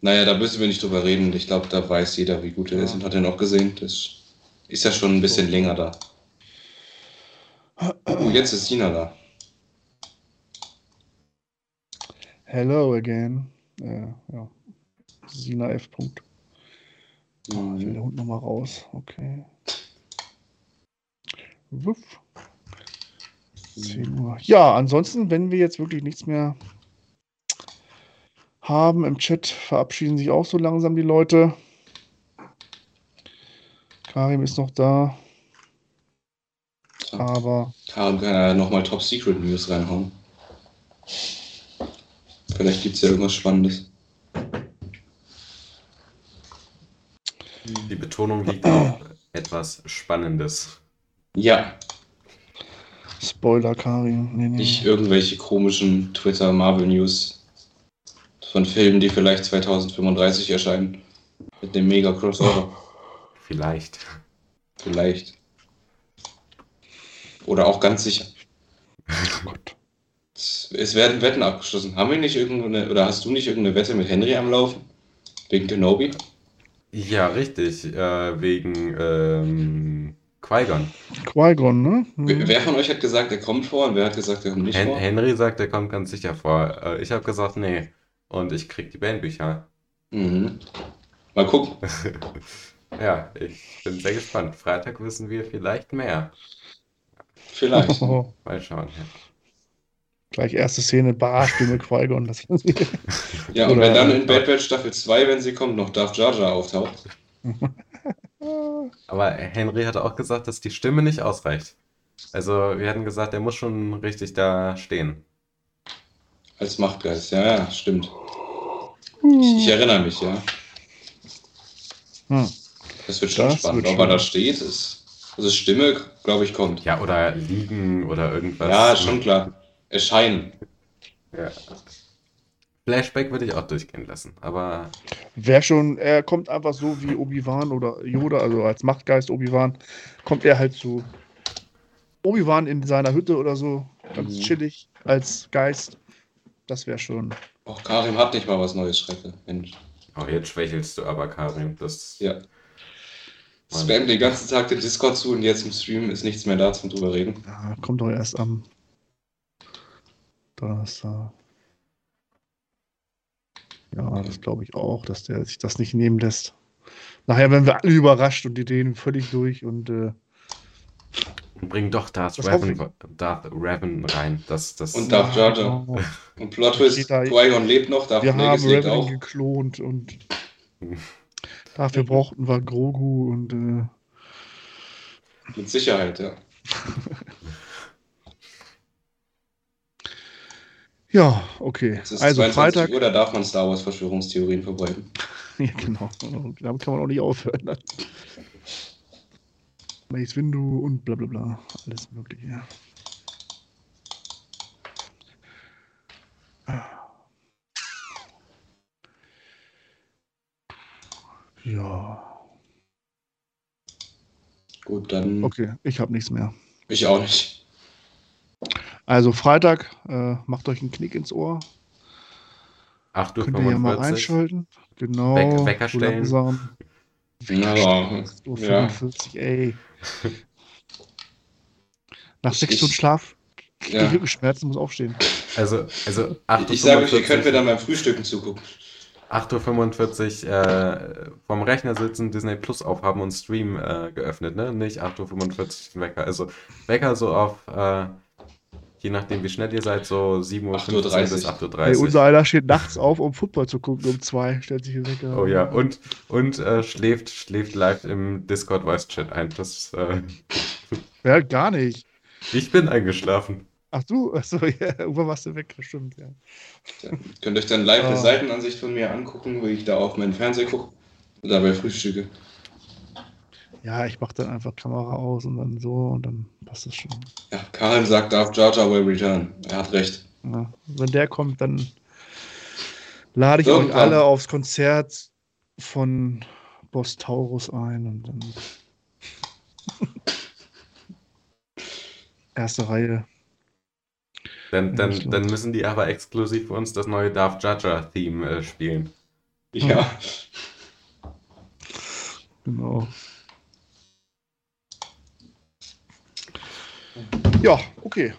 Naja, da müssen wir nicht drüber reden. Ich glaube, da weiß jeder, wie gut er Ja. ist und hat ihn auch gesehen. Das ist ja schon ein bisschen länger da. Oh, jetzt ist Sina da. Hello again. Äh, ja. Sina F. Punkt. Oh, ich will Mhm. der Hund nochmal raus. Okay. Wuff. 10 Uhr. Ja, ansonsten, wenn wir jetzt wirklich nichts mehr haben im Chat, verabschieden sich auch so langsam die Leute. Karim ist noch da, aber Karin kann ja nochmal Top Secret News reinhauen. Vielleicht gibt es ja irgendwas Spannendes. Die Betonung liegt auf etwas Spannendes. Ja. Spoiler, Karin. Nee, nee. Nicht irgendwelche komischen Twitter-Marvel-News von Filmen, die vielleicht 2035 erscheinen. Mit dem Mega-Crossover. Vielleicht. Vielleicht. Oder auch ganz sicher. Oh Gott. Es werden Wetten abgeschlossen. Haben wir nicht irgendeine, oder hast du nicht irgendeine Wette mit Henry am Laufen? Wegen Kenobi? Ja, richtig. Äh, wegen ähm, Qui-Gon. Qui-Gon, ne? Mhm. Wer von euch hat gesagt, er kommt vor und wer hat gesagt, er kommt nicht Hen vor? Henry sagt, er kommt ganz sicher vor. Äh, ich habe gesagt, nee. Und ich krieg die Bandbücher. Mhm. Mal gucken. ja, ich bin sehr gespannt. Freitag wissen wir vielleicht mehr. Vielleicht. Mal schauen. Ja. Gleich erste Szene, Barstimme Qui-Gon. ja, und wenn dann in Bad Batch Staffel 2, wenn sie kommt, noch Darth Jar Jar auftaucht. Aber Henry hatte auch gesagt, dass die Stimme nicht ausreicht. Also wir hatten gesagt, er muss schon richtig da stehen. Als Machtgeist, ja, ja, stimmt. Ich, ich erinnere mich, ja. Hm. Das wird schon das spannend. Wird Ob er da steht, ist. Also Stimme, glaube ich, kommt. Ja, oder liegen oder irgendwas. Ja, schon klar. Erscheinen. Ja. Flashback würde ich auch durchgehen lassen, aber. Wäre schon, er kommt einfach so wie Obi-Wan oder Yoda, also als Machtgeist Obi-Wan, kommt er halt zu Obi-Wan in seiner Hütte oder so, ganz mhm. chillig als Geist. Das wäre schon. Och, Karim hat nicht mal was Neues, Schrecke. Mensch. Oh, jetzt schwächelst du aber, Karim. Das. Ja. Spam den ganzen Tag den Discord zu und jetzt im Stream ist nichts mehr da zum drüber reden. Ja, kommt doch erst am Donnerstag. Ja, das glaube ich auch, dass der sich das nicht nehmen lässt. Nachher werden wir alle überrascht und die Ideen völlig durch und äh, bringen doch Darth Revan, Darth Revan rein. Das, das und Darth Jar Jar. Genau. Und Plot Twist, Qui-Gon lebt noch, Darth Wir haben Revan auch. geklont und dafür brauchten wir Grogu und äh, mit Sicherheit, ja. Ja, okay. Es ist also Freitag. Uhr, da darf man Star Wars Verschwörungstheorien verbreiten. ja, genau. Damit kann man auch nicht aufhören. Mace Windu und bla bla bla. Alles Mögliche. Ja. Gut, dann. Okay, ich habe nichts mehr. Ich auch nicht. Also Freitag, äh, macht euch einen Knick ins Ohr. 8 Uhr Könnt ihr ja mal einschalten. Genau. Weck, Wecker stellen. Langsam. Ja, Uhr 45, ja. ey. Nach sechs Stunden Schlaf ja. Rückenschmerzen, muss aufstehen. Also, also 8 Ich sage euch, ihr könnt mir dann beim Frühstücken zugucken. 8.45 Uhr äh, vom Rechner sitzen, Disney Plus aufhaben und Stream äh, geöffnet, ne? Nicht 8.45 Uhr Wecker. Also Wecker so auf äh, je nachdem, wie schnell ihr seid, so 7.15 Uhr bis 8.30 Uhr. Hey, unser einer steht nachts auf, um Football zu gucken, um zwei, stellt sich weg. Oh ja, und, und äh, schläft, schläft live im Discord Voice Chat ein. Das, äh... Ja, gar nicht. Ich bin eingeschlafen. Ach du, achso, ja, irgendwann warst du weg, das stimmt, ja. ja könnt euch dann live oh. eine Seitenansicht von mir angucken, wie ich da auf meinen Fernseher gucke. Dabei frühstücke. Ja, ich mache dann einfach Kamera aus und dann so und dann passt das schon. Ja, Karin sagt, darf Jar will return. Er hat recht. Ja, wenn der kommt, dann lade ich Irgendwann. euch alle aufs Konzert von Boss Taurus ein und dann erste Reihe. Dann, dann, dann müssen die aber exklusiv für uns das neue Darth Jar Jar Theme äh, spielen. Ja. Genau. Ja, okay.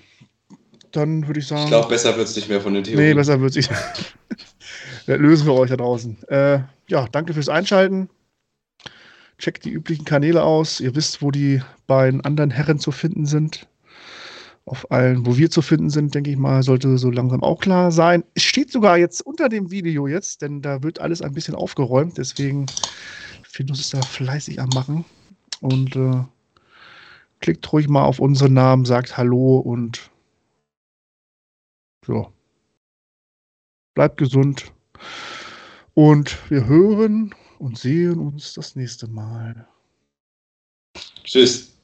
Dann würde ich sagen. Ich glaube, besser wird es nicht mehr von den Theorien. Nee, besser wird es nicht. Lösen wir euch da draußen. Äh, ja, danke fürs Einschalten. Checkt die üblichen Kanäle aus. Ihr wisst, wo die beiden anderen Herren zu finden sind. Auf allen, wo wir zu finden sind, denke ich mal, sollte so langsam auch klar sein. Es steht sogar jetzt unter dem Video jetzt, denn da wird alles ein bisschen aufgeräumt. Deswegen, Findus ist da fleißig am Machen. Und äh, klickt ruhig mal auf unseren Namen, sagt Hallo und so. Bleibt gesund. Und wir hören und sehen uns das nächste Mal. Tschüss.